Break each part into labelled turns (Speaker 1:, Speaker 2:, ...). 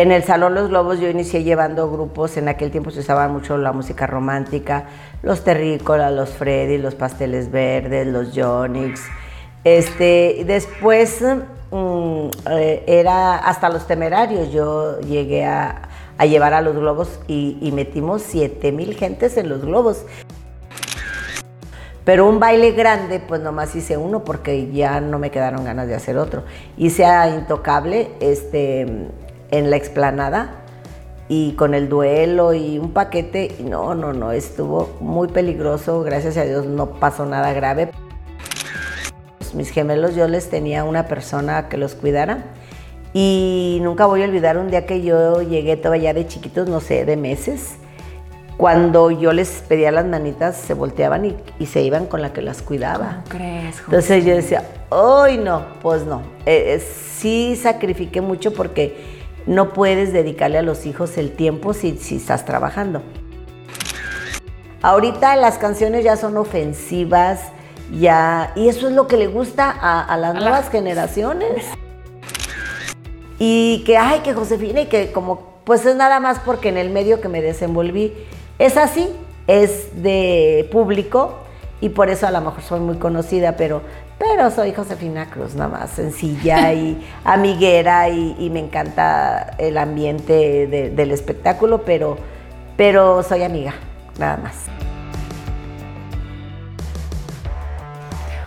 Speaker 1: En el Salón Los Globos yo inicié llevando grupos, en aquel tiempo se usaba mucho la música romántica, los terrícolas, los Freddy, los pasteles verdes, los Jonix. Este, después mm, eh, era hasta los temerarios, yo llegué a, llevar a los globos y, metimos 7 mil gentes en los globos. Pero un baile grande, pues nomás hice uno porque ya no me quedaron ganas de hacer otro. Hice a Intocable este, en la explanada y con el duelo y un paquete. No, no, no, estuvo muy peligroso. Gracias a Dios no pasó nada grave. Mis gemelos yo les tenía una persona que los cuidara. Y nunca voy a olvidar un día que yo llegué todavía de chiquitos, no sé, de meses cuando yo les pedía las manitas, se volteaban y, se iban con la que las cuidaba.
Speaker 2: ¿Cómo crees?
Speaker 1: Entonces yo decía, ¡ay no! Pues no. Eh, eh, sí sacrifiqué mucho porque no puedes dedicarle a los hijos el tiempo si, si estás trabajando. Ahorita las canciones ya son ofensivas, ya, y eso es lo que le gusta a, las nuevas generaciones. Y que, ay, que Josefina, y que como, pues es nada más porque en el medio que me desenvolví, es así, es de público y por eso a lo mejor soy muy conocida, pero, pero soy Josefina Cruz, nada más sencilla y amiguera y, me encanta el ambiente del espectáculo, pero, pero soy amiga, nada más.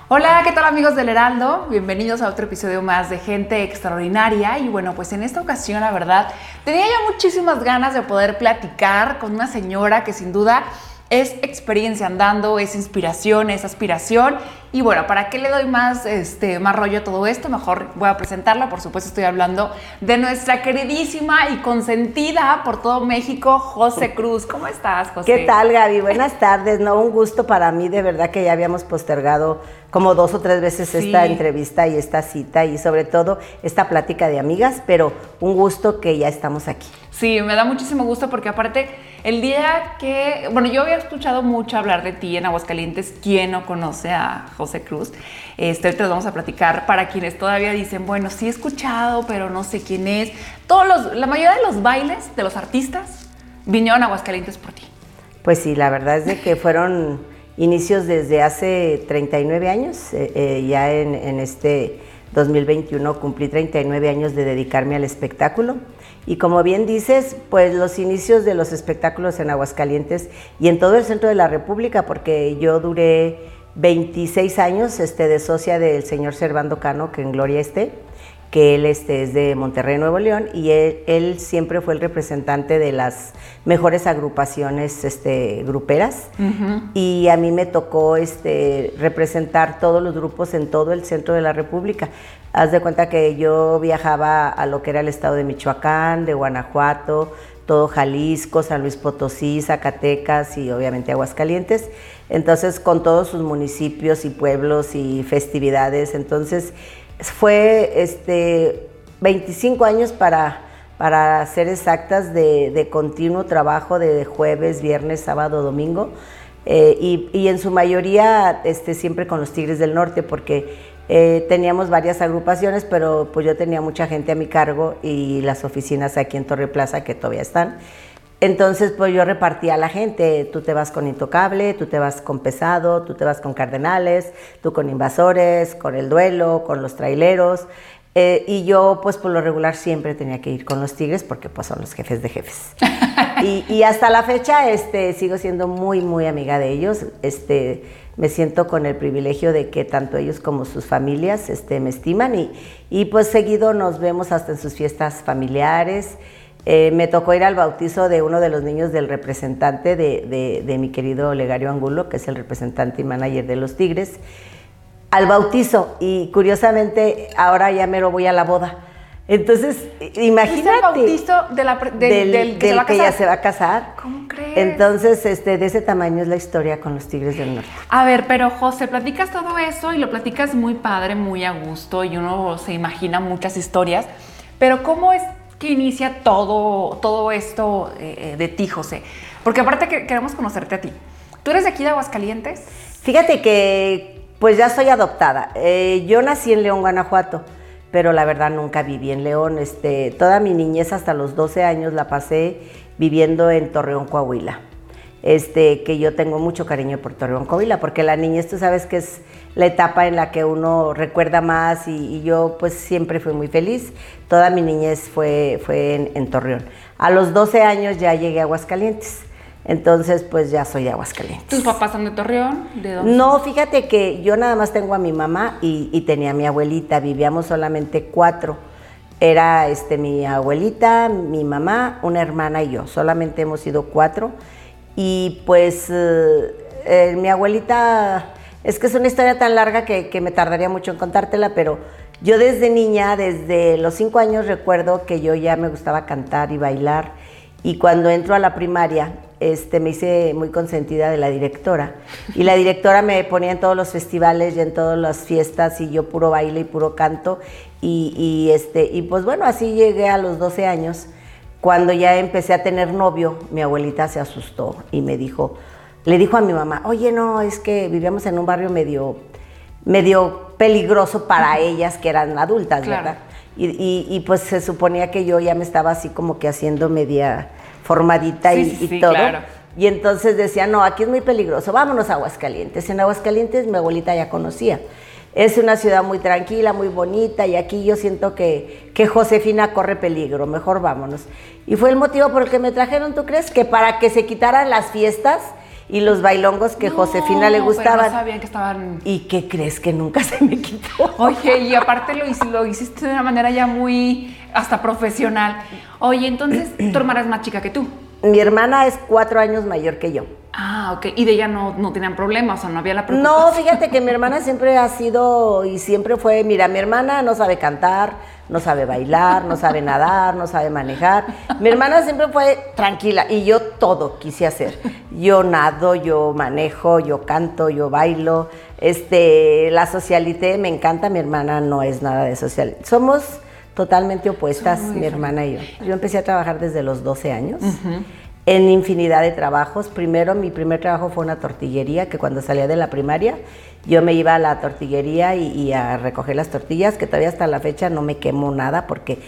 Speaker 2: Hola, ¿qué tal amigos del Heraldo? Bienvenidos a otro episodio más de Gente Extraordinaria. Y bueno, pues en esta ocasión, la verdad, tenía ya muchísimas ganas de poder platicar con una señora que sin duda es experiencia andando, es inspiración, es aspiración. Y bueno, ¿para qué le doy más, este, más rollo a todo esto? Mejor voy a presentarla. Por supuesto, estoy hablando de nuestra queridísima y consentida por todo México, José Cruz. ¿Cómo estás, José?
Speaker 1: ¿Qué tal, Gaby? Buenas tardes. No, un gusto para mí, de verdad que ya habíamos postergado como dos o tres veces esta entrevista y esta cita y sobre todo esta plática de amigas, pero un gusto que ya estamos aquí.
Speaker 2: Sí, me da muchísimo gusto porque aparte el día que, bueno, yo había escuchado mucho hablar de ti en Aguascalientes, ¿quién no conoce a José Cruz? Este, ahorita vamos a platicar para quienes todavía dicen, bueno, sí he escuchado, pero no sé quién es. Todos los, la mayoría de los bailes de los artistas vinieron a Aguascalientes por ti.
Speaker 1: Pues sí, la verdad es de que fueron inicios desde hace 39 años, eh, eh, ya en, en, este 2021 cumplí 39 años de dedicarme al espectáculo y como bien dices, pues los inicios de los espectáculos en Aguascalientes y en todo el centro de la República, porque yo duré 26 años este, de socia del señor Servando Cano, que en Gloria esté que él este, es de Monterrey, Nuevo León, y él, siempre fue el representante de las mejores agrupaciones este, gruperas. Y a mí me tocó este, representar todos los grupos en todo el centro de la República. Haz de cuenta que yo viajaba a lo que era el estado de Michoacán, de Guanajuato, todo Jalisco, San Luis Potosí, Zacatecas y obviamente Aguascalientes. Entonces, con todos sus municipios y pueblos y festividades. Entonces, fue este, 25 años para, para ser exactas de, continuo trabajo de jueves, viernes, sábado, domingo. Eh, y, en su mayoría este, siempre con los Tigres del Norte, porque eh, teníamos varias agrupaciones, pero pues yo tenía mucha gente a mi cargo y las oficinas aquí en Torre Plaza que todavía están. Entonces, pues yo repartía a la gente, tú te vas con Intocable, tú te vas con Pesado, tú te vas con Cardenales, tú con Invasores, con El Duelo, con los Traileros. Eh, y yo, pues por lo regular, siempre tenía que ir con los Tigres porque pues son los jefes de jefes. y, hasta la fecha este, sigo siendo muy, muy amiga de ellos. Este, me siento con el privilegio de que tanto ellos como sus familias este, me estiman y, pues seguido nos vemos hasta en sus fiestas familiares. Eh, me tocó ir al bautizo de uno de los niños del representante de, mi querido Legario Angulo, que es el representante y manager de los Tigres, al bautizo. Y curiosamente, ahora ya me lo voy a la boda. Entonces, imagínate. ¿Es el
Speaker 2: bautizo de la,
Speaker 1: del, que, ya se va a casar.
Speaker 2: ¿Cómo crees?
Speaker 1: Entonces, este, de ese tamaño es la historia con los Tigres del Norte.
Speaker 2: A ver, pero José, platicas todo eso y lo platicas muy padre, muy a gusto y uno se imagina muchas historias. Pero ¿cómo es que inicia todo, todo esto eh, eh, de ti, José? Porque aparte que queremos conocerte a ti. ¿Tú eres de aquí de Aguascalientes?
Speaker 1: Fíjate que pues ya soy adoptada. Eh, yo nací en León, Guanajuato, pero la verdad nunca viví en León. Este, toda mi niñez hasta los 12 años la pasé viviendo en Torreón, Coahuila. Este, que yo tengo mucho cariño por Torreón, Coahuila, porque la niñez tú sabes que es la etapa en la que uno recuerda más y, yo pues siempre fui muy feliz. Toda mi niñez fue, fue en, en Torreón. A los 12 años ya llegué a Aguascalientes. Entonces, pues ya soy de Aguascalientes.
Speaker 2: ¿Tus papás son de Torreón?
Speaker 1: ¿De dónde? No, fíjate que yo nada más tengo a mi mamá y, tenía a mi abuelita. Vivíamos solamente cuatro. Era este, mi abuelita, mi mamá, una hermana y yo. Solamente hemos sido cuatro. Y pues eh, eh, mi abuelita, es que es una historia tan larga que, que me tardaría mucho en contártela, pero yo desde niña, desde los cinco años, recuerdo que yo ya me gustaba cantar y bailar. Y cuando entro a la primaria, este, me hice muy consentida de la directora. Y la directora me ponía en todos los festivales y en todas las fiestas y yo puro baile y puro canto. Y, este, y pues bueno, así llegué a los 12 años. Cuando ya empecé a tener novio, mi abuelita se asustó y me dijo, le dijo a mi mamá, oye, no, es que vivíamos en un barrio medio, medio peligroso para ellas que eran adultas, ¿verdad? Y, y, pues se suponía que yo ya me estaba así como que haciendo media formadita y, todo. Y entonces decía, no, aquí es muy peligroso, vámonos a Aguascalientes. En Aguascalientes mi abuelita ya conocía. Es una ciudad muy tranquila, muy bonita y aquí yo siento que, que Josefina corre peligro, mejor vámonos. Y fue el motivo por el que me trajeron, ¿tú crees? Que para que se quitaran las fiestas y los bailongos que Josefina le gustaban.
Speaker 2: no sabían que estaban.
Speaker 1: ¿Y qué crees que nunca se me quitó?
Speaker 2: Oye, y aparte lo, lo hiciste de una manera ya muy hasta profesional. Oye, entonces tu hermana es más chica que tú.
Speaker 1: Mi hermana es cuatro años mayor que yo.
Speaker 2: Ah, ok. Y de ella no, no tenían problemas, o sea, no había la
Speaker 1: preocupación. No, fíjate que mi hermana siempre ha sido y siempre fue, mira, mi hermana no sabe cantar, no sabe bailar, no sabe nadar, no sabe manejar. Mi hermana siempre fue tranquila y yo todo quise hacer. Yo nado, yo manejo, yo canto, yo bailo. Este, la socialité me encanta, mi hermana no es nada de social. Somos totalmente opuestas, mi hermana y yo. Yo empecé a trabajar desde los 12 años. En infinidad de trabajos. Primero, mi primer trabajo fue una tortillería, que cuando salía de la primaria, yo me iba a la tortillería y, a recoger las tortillas, que todavía hasta la fecha no me quemo nada porque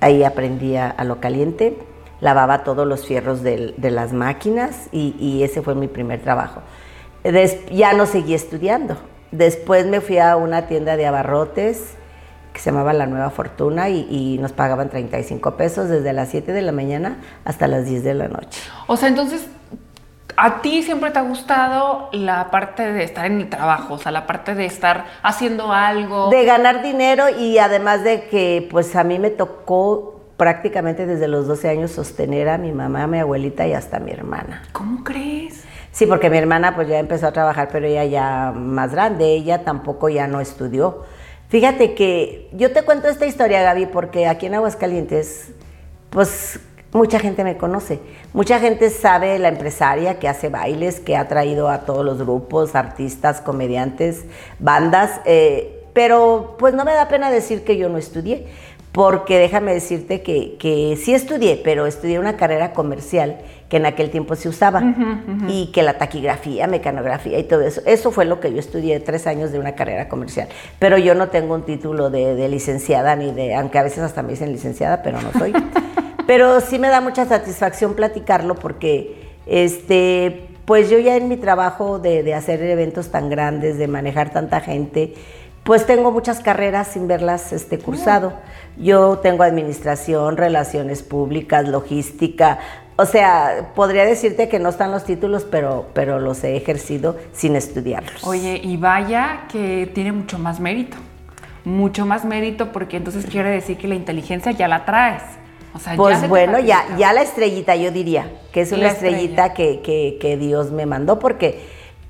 Speaker 1: ahí aprendía a lo caliente, lavaba todos los fierros de, las máquinas y, ese fue mi primer trabajo. ya no seguí estudiando. Después me fui a una tienda de abarrotes que se llamaba La Nueva Fortuna y, nos pagaban 35 pesos desde las 7 de la mañana hasta las 10 de la noche.
Speaker 2: O sea, entonces, ¿a ti siempre te ha gustado la parte de estar en el trabajo? O sea, la parte de estar haciendo algo.
Speaker 1: De ganar dinero y además de que, pues a mí me tocó prácticamente desde los 12 años sostener a mi mamá, a mi abuelita y hasta a mi hermana.
Speaker 2: ¿Cómo crees?
Speaker 1: Sí, porque mi hermana pues ya empezó a trabajar, pero ella ya más grande, ella tampoco ya no estudió Fíjate que yo te cuento esta historia, Gaby, porque aquí en Aguascalientes, pues mucha gente me conoce. Mucha gente sabe la empresaria que hace bailes, que ha traído a todos los grupos, artistas, comediantes, bandas. Eh, pero pues no me da pena decir que yo no estudié, porque déjame decirte que, que sí estudié, pero estudié una carrera comercial que en aquel tiempo se usaba, y que la taquigrafía, mecanografía y todo eso. Eso fue lo que yo estudié, tres años de una carrera comercial. Pero yo no tengo un título de, licenciada, ni de, aunque a veces hasta me dicen licenciada, pero no soy. pero sí me da mucha satisfacción platicarlo porque, este, pues yo ya en mi trabajo de, de hacer eventos tan grandes, de manejar tanta gente, pues tengo muchas carreras sin verlas este, cursado. Yo tengo administración, relaciones públicas, logística, o sea, podría decirte que no están los títulos, pero, pero los he ejercido sin estudiarlos.
Speaker 2: Oye, y vaya que tiene mucho más mérito. Mucho más mérito porque entonces quiere decir que la inteligencia ya la traes.
Speaker 1: O sea, pues bueno, ya, ya la estrellita yo diría, que es una estrellita que, que, que, Dios me mandó, porque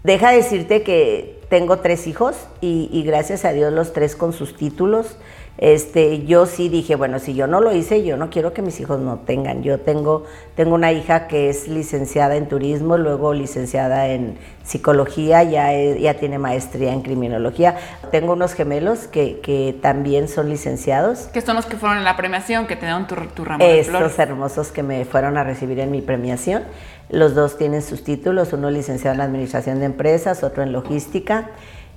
Speaker 1: deja decirte que tengo tres hijos y, y gracias a Dios los tres con sus títulos este, yo sí dije, bueno, si yo no lo hice, yo no quiero que mis hijos no tengan. Yo tengo, tengo una hija que es licenciada en turismo, luego licenciada en psicología, ya, ya tiene maestría en criminología. Tengo unos gemelos que, que, también son licenciados.
Speaker 2: Que son los que fueron en la premiación, que tenían tu, tu ramo
Speaker 1: Estos hermosos que me fueron a recibir en mi premiación. Los dos tienen sus títulos, uno licenciado en Administración de Empresas, otro en Logística.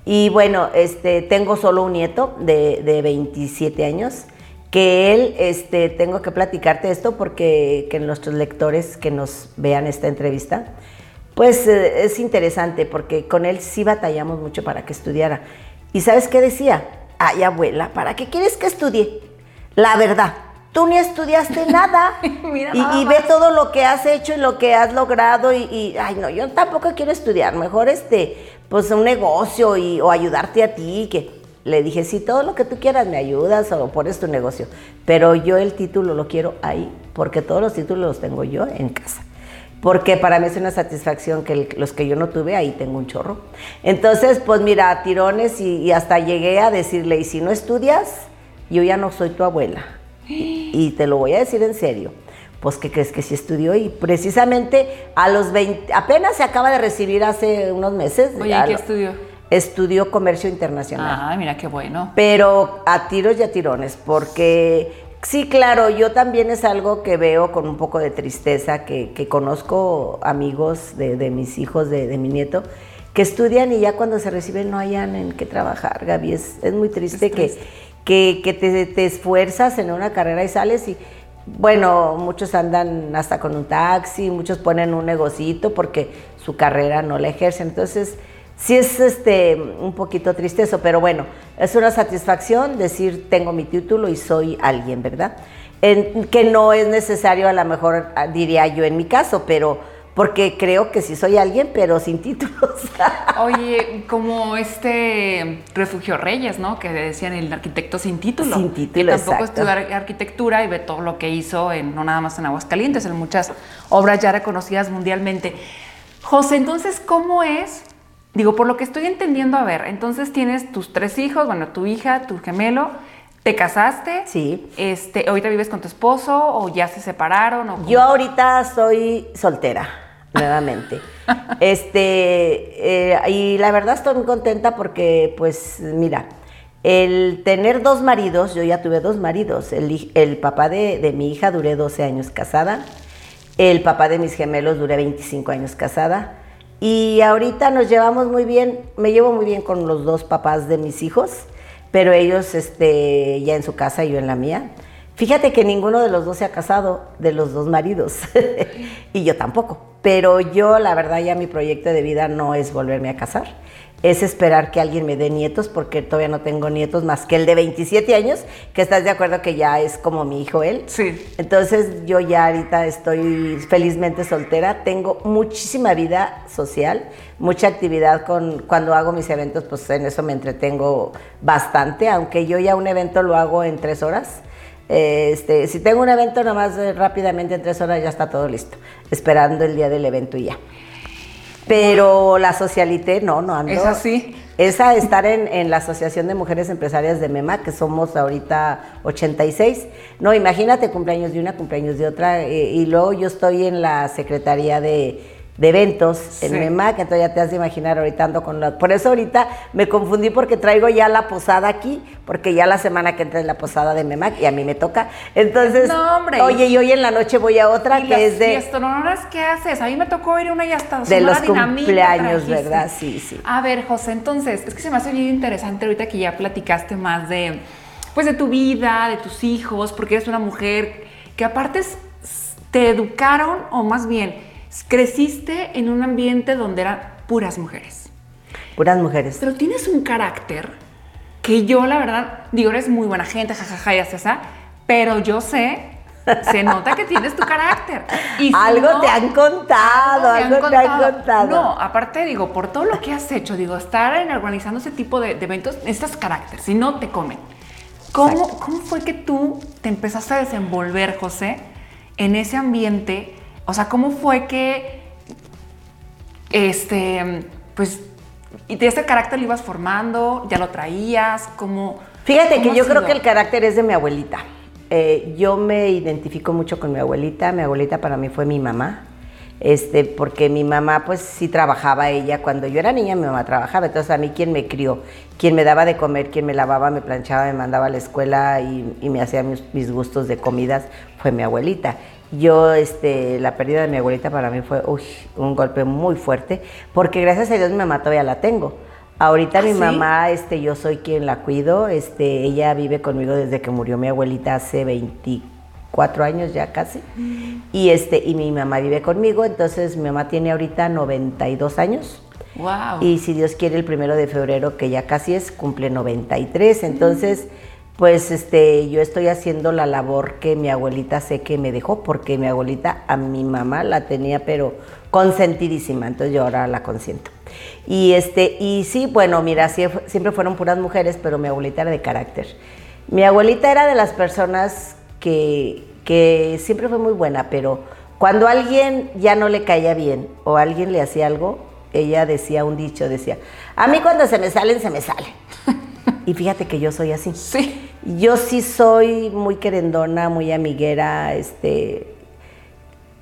Speaker 1: Y bueno, este, tengo solo un nieto de, de 27 años, que él, este, tengo que platicarte esto porque que nuestros lectores que nos vean esta entrevista, pues eh, es interesante porque con él sí batallamos mucho para que estudiara. ¿Y sabes qué decía? Ay, abuela, ¿para qué quieres que estudie? La verdad, tú ni estudiaste nada. y, ve todo lo que has hecho y lo que has logrado y, y, ay, no, yo tampoco quiero estudiar. Mejor este, pues un negocio y, o ayudarte a ti, que le dije, sí, todo lo que tú quieras me ayudas o pones tu negocio, pero yo el título lo quiero ahí, porque todos los títulos los tengo yo en casa. Porque para mí es una satisfacción que los que yo no tuve, ahí tengo un chorro. Entonces, pues mira, tirones y, y hasta llegué a decirle, y si no estudias, yo ya no soy tu abuela. Y te lo voy a decir en serio pues ¿qué crees que sí estudió y precisamente a los 20, apenas se acaba de recibir hace unos meses.
Speaker 2: Oye, ¿qué estudió?
Speaker 1: Estudió comercio internacional.
Speaker 2: Ah, mira qué bueno.
Speaker 1: Pero a tiros y a tirones, porque sí, claro, yo también es algo que veo con un poco de tristeza, que, que conozco amigos de, de mis hijos, de, de, mi nieto, que estudian y ya cuando se reciben no hayan en qué trabajar, Gaby. Es, es muy triste, es triste. que, que, te, esfuerzas en una carrera y sales y bueno, muchos andan hasta con un taxi, muchos ponen un negocito porque su carrera no la ejercen. Entonces, sí es este un poquito triste eso, pero bueno, es una satisfacción decir tengo mi título y soy alguien, ¿verdad? Que no es necesario, a lo mejor diría yo en mi caso, pero porque creo que sí soy alguien, pero sin títulos.
Speaker 2: Oye, como este Refugio Reyes, ¿no? Que decían el arquitecto sin título.
Speaker 1: Sin título,
Speaker 2: Que tampoco
Speaker 1: exacto.
Speaker 2: estudió arquitectura y ve todo lo que hizo, en, no nada más en Aguascalientes, en muchas obras ya reconocidas mundialmente. José, entonces, ¿cómo es? Digo, por lo que estoy entendiendo, a ver, entonces tienes tus tres hijos, bueno, tu hija, tu gemelo, ¿Te casaste?
Speaker 1: Sí.
Speaker 2: Este, ¿Ahorita vives con tu esposo o ya se separaron? O
Speaker 1: Yo ahorita soy soltera, nuevamente. este, eh, y la verdad estoy muy contenta porque, pues, mira, el tener dos maridos, yo ya tuve dos maridos. El, el papá de, de, mi hija duré 12 años casada. El papá de mis gemelos duré 25 años casada. Y ahorita nos llevamos muy bien, me llevo muy bien con los dos papás de mis hijos pero ellos este, ya en su casa y yo en la mía. Fíjate que ninguno de los dos se ha casado, de los dos maridos, y yo tampoco. Pero yo, la verdad, ya mi proyecto de vida no es volverme a casar, es esperar que alguien me dé nietos, porque todavía no tengo nietos más que el de 27 años, que estás de acuerdo que ya es como mi hijo él.
Speaker 2: Sí.
Speaker 1: Entonces yo ya ahorita estoy felizmente soltera, tengo muchísima vida social, mucha actividad con cuando hago mis eventos, pues en eso me entretengo bastante, aunque yo ya un evento lo hago en tres horas. Este, si tengo un evento, nomás eh, rápidamente en tres horas ya está todo listo, esperando el día del evento y ya. Pero la socialité, no, no ando.
Speaker 2: Es así.
Speaker 1: Esa estar en, en, la Asociación de Mujeres Empresarias de MEMA, que somos ahorita 86. No, imagínate cumpleaños de una, cumpleaños de otra. Eh, y luego yo estoy en la Secretaría de, de Eventos en. MEMAC, entonces ya te has de imaginar ahorita ando con la... Por eso ahorita me confundí porque traigo ya la posada aquí, porque ya la semana que entra es la posada de MEMAC y a mí me toca. Entonces,
Speaker 2: no, hombre.
Speaker 1: oye, y hoy en la noche voy a otra
Speaker 2: ¿Y
Speaker 1: que es de...
Speaker 2: ¿Y qué haces? A mí me tocó ir una y hasta
Speaker 1: De los cumpleaños, ¿verdad? Sí, sí.
Speaker 2: A ver, José, entonces, es que se me hace bien interesante ahorita que ya platicaste más de, pues, de tu vida, de tus hijos, porque eres una mujer que aparte te educaron, o más bien, creciste en un ambiente donde eran puras mujeres.
Speaker 1: Puras mujeres.
Speaker 2: Pero tienes un carácter que yo, la verdad, digo, eres muy buena gente, jajaja, ya esa, pero yo sé, se nota que tienes tu carácter.
Speaker 1: Y si algo no, te han contado, algo, te, algo han, te contado. han, contado.
Speaker 2: No, aparte, digo, por todo lo que has hecho, digo, estar en, organizando ese tipo de, de eventos, necesitas carácter, si no, te comen. ¿Cómo, ¿Cómo fue que tú te empezaste a desenvolver, José, en ese ambiente? O sea, ¿cómo fue que, este, pues, y de este carácter lo ibas formando, ya lo traías, ¿cómo?
Speaker 1: Fíjate que yo creo que el carácter es de mi abuelita. Eh, yo me identifico mucho con mi abuelita. Mi abuelita para mí fue mi mamá. Este, porque mi mamá, pues sí trabajaba ella. Cuando yo era niña, mi mamá trabajaba. Entonces, a mí, quien me crió, quien me daba de comer, quien me lavaba, me planchaba, me mandaba a la escuela y, y me hacía mis, mis gustos de comidas, fue mi abuelita. Yo, este, la pérdida de mi abuelita para mí fue uy, un golpe muy fuerte, porque gracias a Dios mi mamá todavía la tengo. Ahorita
Speaker 2: ¿Ah,
Speaker 1: mi
Speaker 2: sí?
Speaker 1: mamá, este, yo soy quien la cuido, este, ella vive conmigo desde que murió mi abuelita hace 24 años ya casi, y este, y mi mamá vive conmigo, entonces mi mamá tiene ahorita 92 años,
Speaker 2: Wow.
Speaker 1: y si Dios quiere el primero de febrero, que ya casi es, cumple 93, entonces, pues, este, yo estoy haciendo la labor que mi abuelita sé que me dejó, porque mi abuelita a mi mamá la tenía, pero consentidísima, entonces yo ahora la consiento. Y este, y sí, bueno, mira, sie- siempre fueron puras mujeres, pero mi abuelita era de carácter. Mi abuelita era de las personas que, que siempre fue muy buena, pero cuando alguien ya no le caía bien o alguien le hacía algo, ella decía un dicho, decía, a mí cuando se me salen, se me salen. Y fíjate que yo soy así.
Speaker 2: Sí.
Speaker 1: Yo sí soy muy querendona, muy amiguera, este,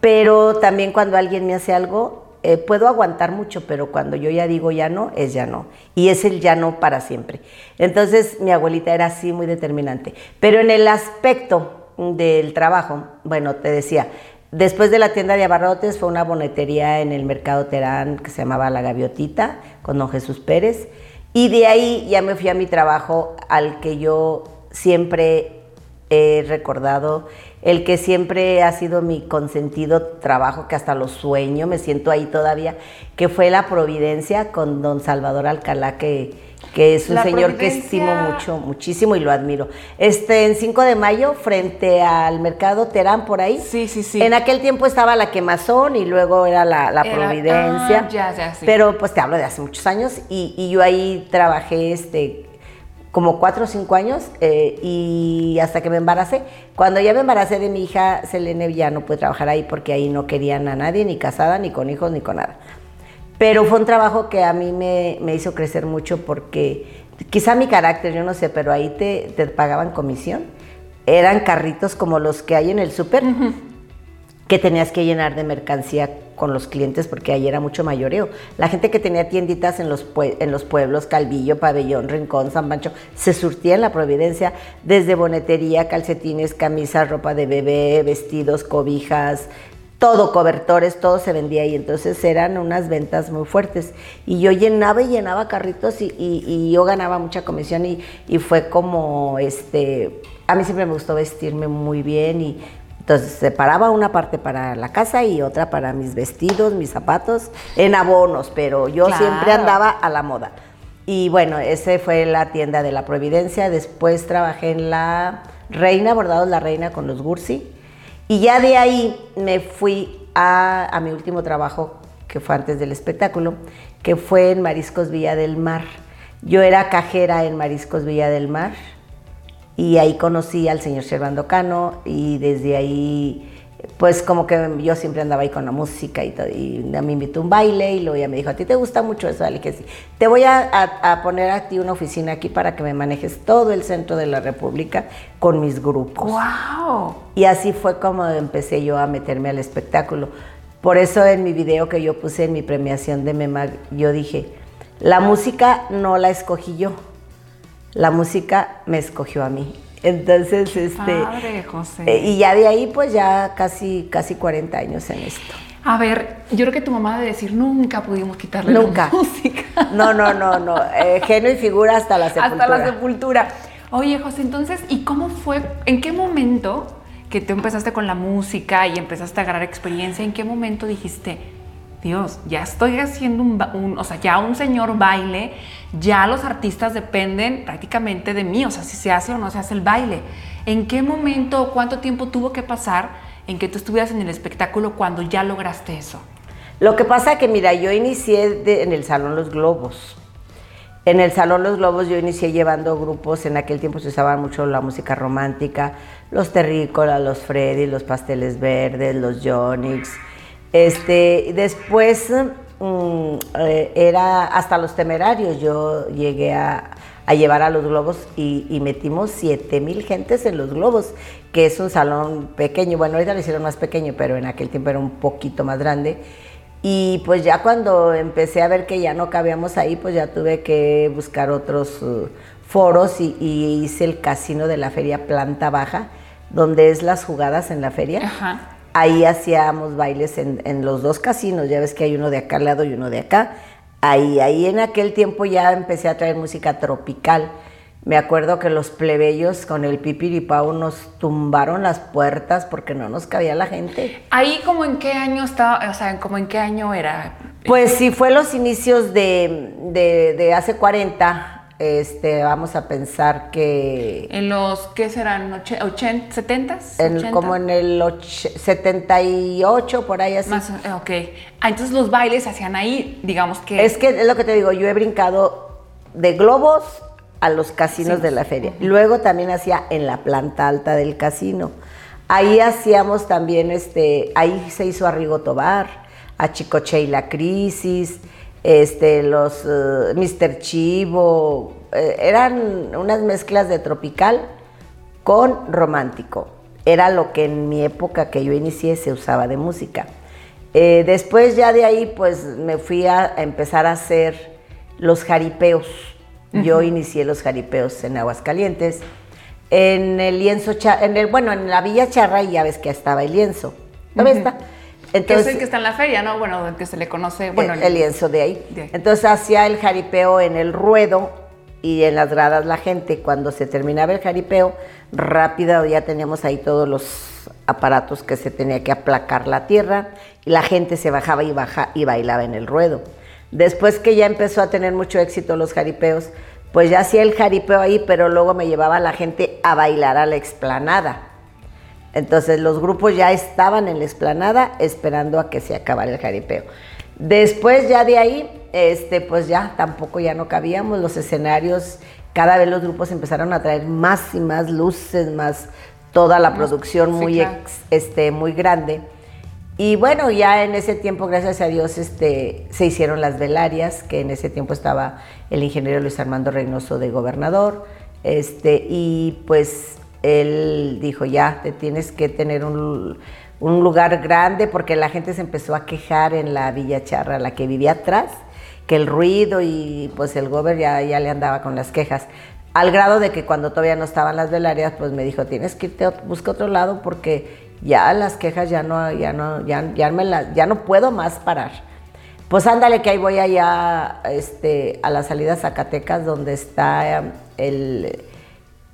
Speaker 1: pero también cuando alguien me hace algo, eh, puedo aguantar mucho, pero cuando yo ya digo ya no, es ya no. Y es el ya no para siempre. Entonces mi abuelita era así muy determinante. Pero en el aspecto del trabajo, bueno, te decía, después de la tienda de abarrotes fue una bonetería en el mercado Terán que se llamaba La Gaviotita, con don Jesús Pérez. Y de ahí ya me fui a mi trabajo al que yo siempre he recordado, el que siempre ha sido mi consentido trabajo, que hasta lo sueño, me siento ahí todavía, que fue la Providencia con don Salvador Alcalá, que, que es un
Speaker 2: La
Speaker 1: señor que estimo mucho, muchísimo y lo admiro. Este, en 5 de mayo, frente al mercado Terán, por ahí.
Speaker 2: Sí, sí, sí.
Speaker 1: En aquel tiempo estaba la quemazón y luego era la, la
Speaker 2: Era-
Speaker 1: Providencia.
Speaker 2: ah, ya, ya, sí.
Speaker 1: Pero pues te hablo de hace muchos años y, y yo ahí trabajé este como cuatro o cinco años eh, y hasta que me embaracé. Cuando ya me embaracé de mi hija Selene ya no pude trabajar ahí porque ahí no querían a nadie, ni casada, ni con hijos, ni con nada. Pero fue un trabajo que a mí me, me hizo crecer mucho porque quizá mi carácter, yo no sé, pero ahí te, te pagaban comisión. Eran carritos como los que hay en el súper, que tenías que llenar de mercancía con los clientes porque ahí era mucho mayoreo. La gente que tenía tienditas en los, en los pueblos, Calvillo, Pabellón, Rincón, San Pancho, se surtía en la Providencia desde bonetería, calcetines, camisas, ropa de bebé, vestidos, cobijas, todo, cobertores, todo se vendía ahí. Entonces eran unas ventas muy fuertes. Y yo llenaba y llenaba carritos y, y- y yo ganaba mucha comisión y, y fue como, este, a mí siempre me gustó vestirme muy bien y entonces separaba una parte para la casa y otra para mis vestidos, mis zapatos, en abonos, pero yo
Speaker 2: Claro.
Speaker 1: siempre andaba a la moda. Y bueno, ese fue la tienda de la Providencia. Después trabajé en la Reina, bordados la Reina con los Gursi. Y ya de ahí me fui a, a mi último trabajo, que fue antes del espectáculo, que fue en Mariscos Villa del Mar. Yo era cajera en Mariscos Villa del Mar y ahí conocí al señor Servando Cano y desde ahí pues como que yo siempre andaba ahí con la música y todo, y me invitó a un baile y luego ya me dijo, ¿a ti te gusta mucho eso? Le dije, sí. Te voy a, a- a poner a ti una oficina aquí para que me manejes todo el centro de la República con mis grupos.
Speaker 2: ¡Wow!
Speaker 1: Y así fue como empecé yo a meterme al espectáculo. Por eso en mi video que yo puse en mi premiación de MEMAG, yo dije, la música no la escogí yo, la música me escogió a mí. Entonces, este...
Speaker 2: Padre, José.
Speaker 1: eh, y ya de ahí, pues ya casi, casi 40 años en esto.
Speaker 2: A ver, yo creo que tu mamá debe decir, nunca pudimos quitarle
Speaker 1: Nunca.
Speaker 2: la música.
Speaker 1: No, no, no, no. Eh, genio y figura hasta la sepultura.
Speaker 2: Hasta la sepultura. Oye, José, entonces, ¿y cómo fue? ¿En qué momento que tú empezaste con la música y empezaste a agarrar experiencia? ¿En qué momento dijiste, Dios, ya estoy haciendo un, un- o sea, ya un señor baile, ya los artistas dependen prácticamente de mí, o sea, si se hace o no se hace el baile. ¿En qué momento o cuánto tiempo tuvo que pasar en que tú estuvieras en el espectáculo cuando ya lograste eso?
Speaker 1: Lo que pasa que, mira, yo inicié de- en el Salón Los Globos. En el Salón Los Globos yo inicié llevando grupos, en aquel tiempo se usaba mucho la música romántica, los terrícolas, los Freddy, los Pasteles Verdes, los Jonix. Este, después mm, eh, era hasta los temerarios, yo llegué a, llevar a los globos y, y metimos 7 mil gentes en los globos, que es un salón pequeño, bueno, ahorita lo hicieron más pequeño, pero en aquel tiempo era un poquito más grande. Y pues ya cuando empecé a ver que ya no cabíamos ahí, pues ya tuve que buscar otros uh, foros y, y hice el casino de la feria planta baja, donde es las jugadas en la feria.
Speaker 2: Ajá.
Speaker 1: Ahí hacíamos bailes en, en los dos casinos, ya ves que hay uno de acá al lado y uno de acá. Ahí, ahí en aquel tiempo ya empecé a traer música tropical. Me acuerdo que los plebeyos con el pipiripao nos tumbaron las puertas porque no nos cabía la gente.
Speaker 2: Ahí como en qué año estaba, o sea, como en qué año era.
Speaker 1: Pues sí, fue los inicios de, de, de hace 40, este, vamos a pensar que...
Speaker 2: ¿En los, qué serán, 80, 70?
Speaker 1: En, como en el 78, por ahí así.
Speaker 2: Más, ok. Ah, entonces los bailes hacían ahí, digamos que...
Speaker 1: Es que es lo que te digo, yo he brincado de globos a los casinos de la feria. Luego también hacía en la planta alta del casino. Ahí hacíamos también, este, ahí se hizo a Rigo Tobar, a Chicoche y la Crisis, este, los uh, Mr. Chivo, eh, eran unas mezclas de tropical con romántico. Era lo que en mi época que yo inicié se usaba de música. Eh, después ya de ahí pues me fui a, empezar a hacer los jaripeos. Yo inicié los jaripeos en Aguascalientes. En el lienzo, en el, bueno, en la Villa Charra ya ves que estaba el lienzo. ¿No está?
Speaker 2: Entonces, que es el que está en la feria, ¿no? Bueno, que se le conoce, bueno,
Speaker 1: el, lienzo de ahí. Entonces hacía el jaripeo en el ruedo y en las gradas la gente. Cuando se terminaba el jaripeo, rápido ya teníamos ahí todos los aparatos que se tenía que aplacar la tierra y la gente se bajaba y baja y bailaba en el ruedo. Después que ya empezó a tener mucho éxito los jaripeos, pues ya hacía el jaripeo ahí, pero luego me llevaba a la gente a bailar a la explanada. Entonces los grupos ya estaban en la explanada esperando a que se acabara el jaripeo. Después ya de ahí, este, pues ya tampoco ya no cabíamos, los escenarios, cada vez los grupos empezaron a traer más y más luces, más toda la producción muy, este, muy grande. Y bueno, ya en ese tiempo, gracias a Dios, este, se hicieron las velarias, que en ese tiempo estaba el ingeniero Luis Armando Reynoso de gobernador, este, y pues él dijo, ya, te tienes que tener un, lugar grande porque la gente se empezó a quejar en la Villa Charra, la que vivía atrás, que el ruido y pues el gober ya, ya le andaba con las quejas. Al grado de que cuando todavía no estaban las velarias, pues me dijo, tienes que irte, busca otro lado porque ya las quejas ya no, ya no, ya, ya, ya no puedo más parar. Pues ándale que ahí voy allá este, a la salida Zacatecas, donde está el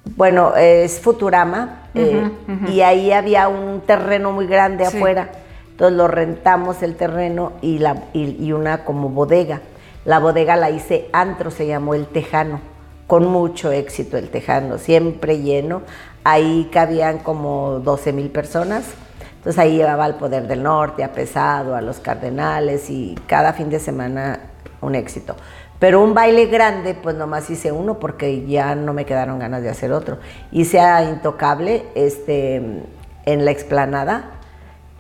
Speaker 1: bueno, es Futurama, eh, y ahí había un terreno muy grande afuera. Entonces lo rentamos el terreno y, la, y, una como bodega. La bodega la hice antro, se llamó El Tejano, con mucho éxito el Tejano, siempre lleno. Ahí cabían como 12 mil personas. Entonces ahí llevaba al Poder del Norte, a Pesado, a los Cardenales y cada fin de semana un éxito. Pero un baile grande, pues nomás hice uno porque ya no me quedaron ganas de hacer otro. Hice a Intocable este, en la explanada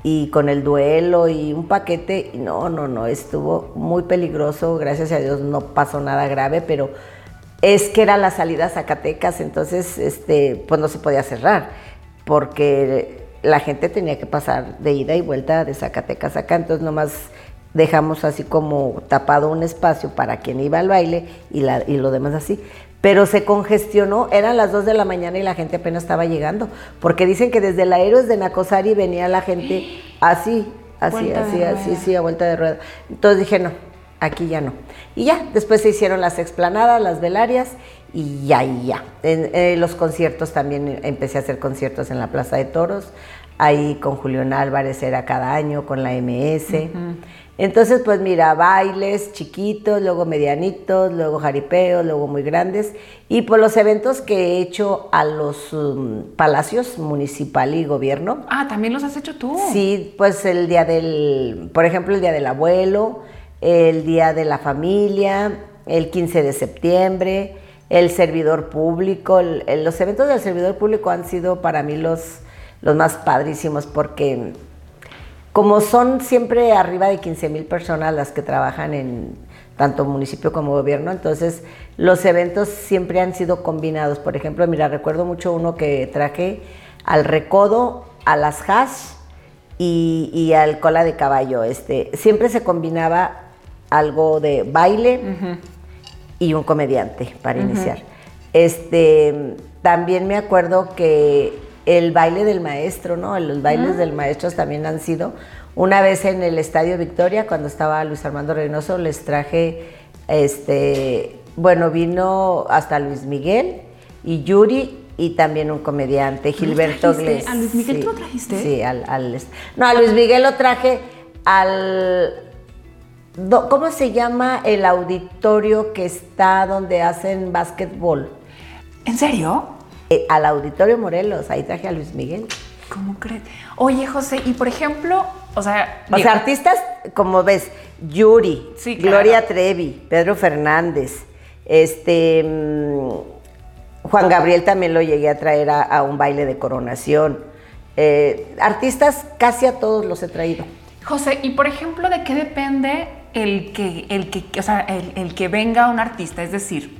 Speaker 1: y con el duelo y un paquete. no, no, no, estuvo muy peligroso. Gracias a Dios no pasó nada grave, pero es que era la salida a Zacatecas, entonces este, pues no se podía cerrar porque la gente tenía que pasar de ida y vuelta de Zacatecas acá, entonces nomás dejamos así como tapado un espacio para quien iba al baile y, la, y lo demás así. Pero se congestionó, eran las 2 de la mañana y la gente apenas estaba llegando, porque dicen que desde el Aeros de Nacosari venía la gente así, así, así, así, sí, a vuelta de rueda. Entonces dije, no, aquí ya no. Y ya, después se hicieron las explanadas, las velarias y ya, y ya. En, los conciertos también empecé a hacer conciertos en la Plaza de Toros, ahí con Julián Álvarez era cada año, con la MS. Entonces, pues mira, bailes chiquitos, luego medianitos, luego jaripeos, luego muy grandes. Y por los eventos que he hecho a los um, palacios municipal y gobierno.
Speaker 2: Ah, también los has hecho tú.
Speaker 1: Sí, pues el día del, por ejemplo, el día del abuelo, el día de la familia, el 15 de septiembre, el servidor público. los eventos del servidor público han sido para mí los, los más padrísimos porque como son siempre arriba de 15 mil personas las que trabajan en tanto municipio como gobierno, entonces los eventos siempre han sido combinados. Por ejemplo, mira, recuerdo mucho uno que traje al recodo, a las hash y, al cola de caballo. Este, siempre se combinaba algo de baile y un comediante para iniciar. Este, también me acuerdo que el baile del maestro, ¿no? Los bailes del maestro también han sido. Una vez en el Estadio Victoria, cuando estaba Luis Armando Reynoso, les traje Este, bueno, vino hasta Luis Miguel y Yuri y también un comediante, Gilberto Gles.
Speaker 2: ¿A Luis Miguel tú lo trajiste?
Speaker 1: Sí, al, No, a Luis Miguel lo traje al... ¿Cómo se llama el auditorio que está donde hacen básquetbol?
Speaker 2: ¿En serio?
Speaker 1: Eh, al Auditorio Morelos, ahí traje a Luis Miguel.
Speaker 2: ¿Cómo crees? Oye, José, y por ejemplo, o sea...
Speaker 1: O sea, artistas, como ves, Yuri, Gloria Trevi, Pedro Fernández, este... Mm, Juan Gabriel también lo llegué a traer a, un baile de coronación. Eh, artistas casi a todos los he traído.
Speaker 2: José, y por ejemplo, ¿de qué depende el que, el que, o sea, el, que venga un artista? Es decir,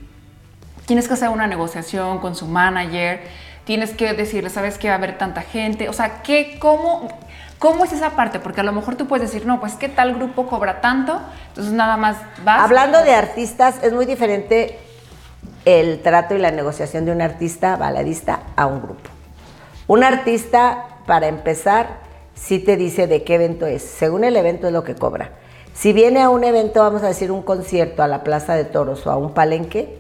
Speaker 2: tienes que hacer una negociación con su manager, tienes que decirle, ¿sabes que va a haber tanta gente? O sea, ¿qué, cómo, ¿cómo es esa parte? Porque a lo mejor tú puedes decir, no, pues que tal grupo cobra tanto, entonces nada más vas.
Speaker 1: Hablando de artistas, es muy diferente el trato y la negociación de un artista baladista a un grupo. Un artista, para empezar, sí te dice de qué evento es. Según el evento es lo que cobra. Si viene a un evento, vamos a decir un concierto a la Plaza de Toros o a un palenque,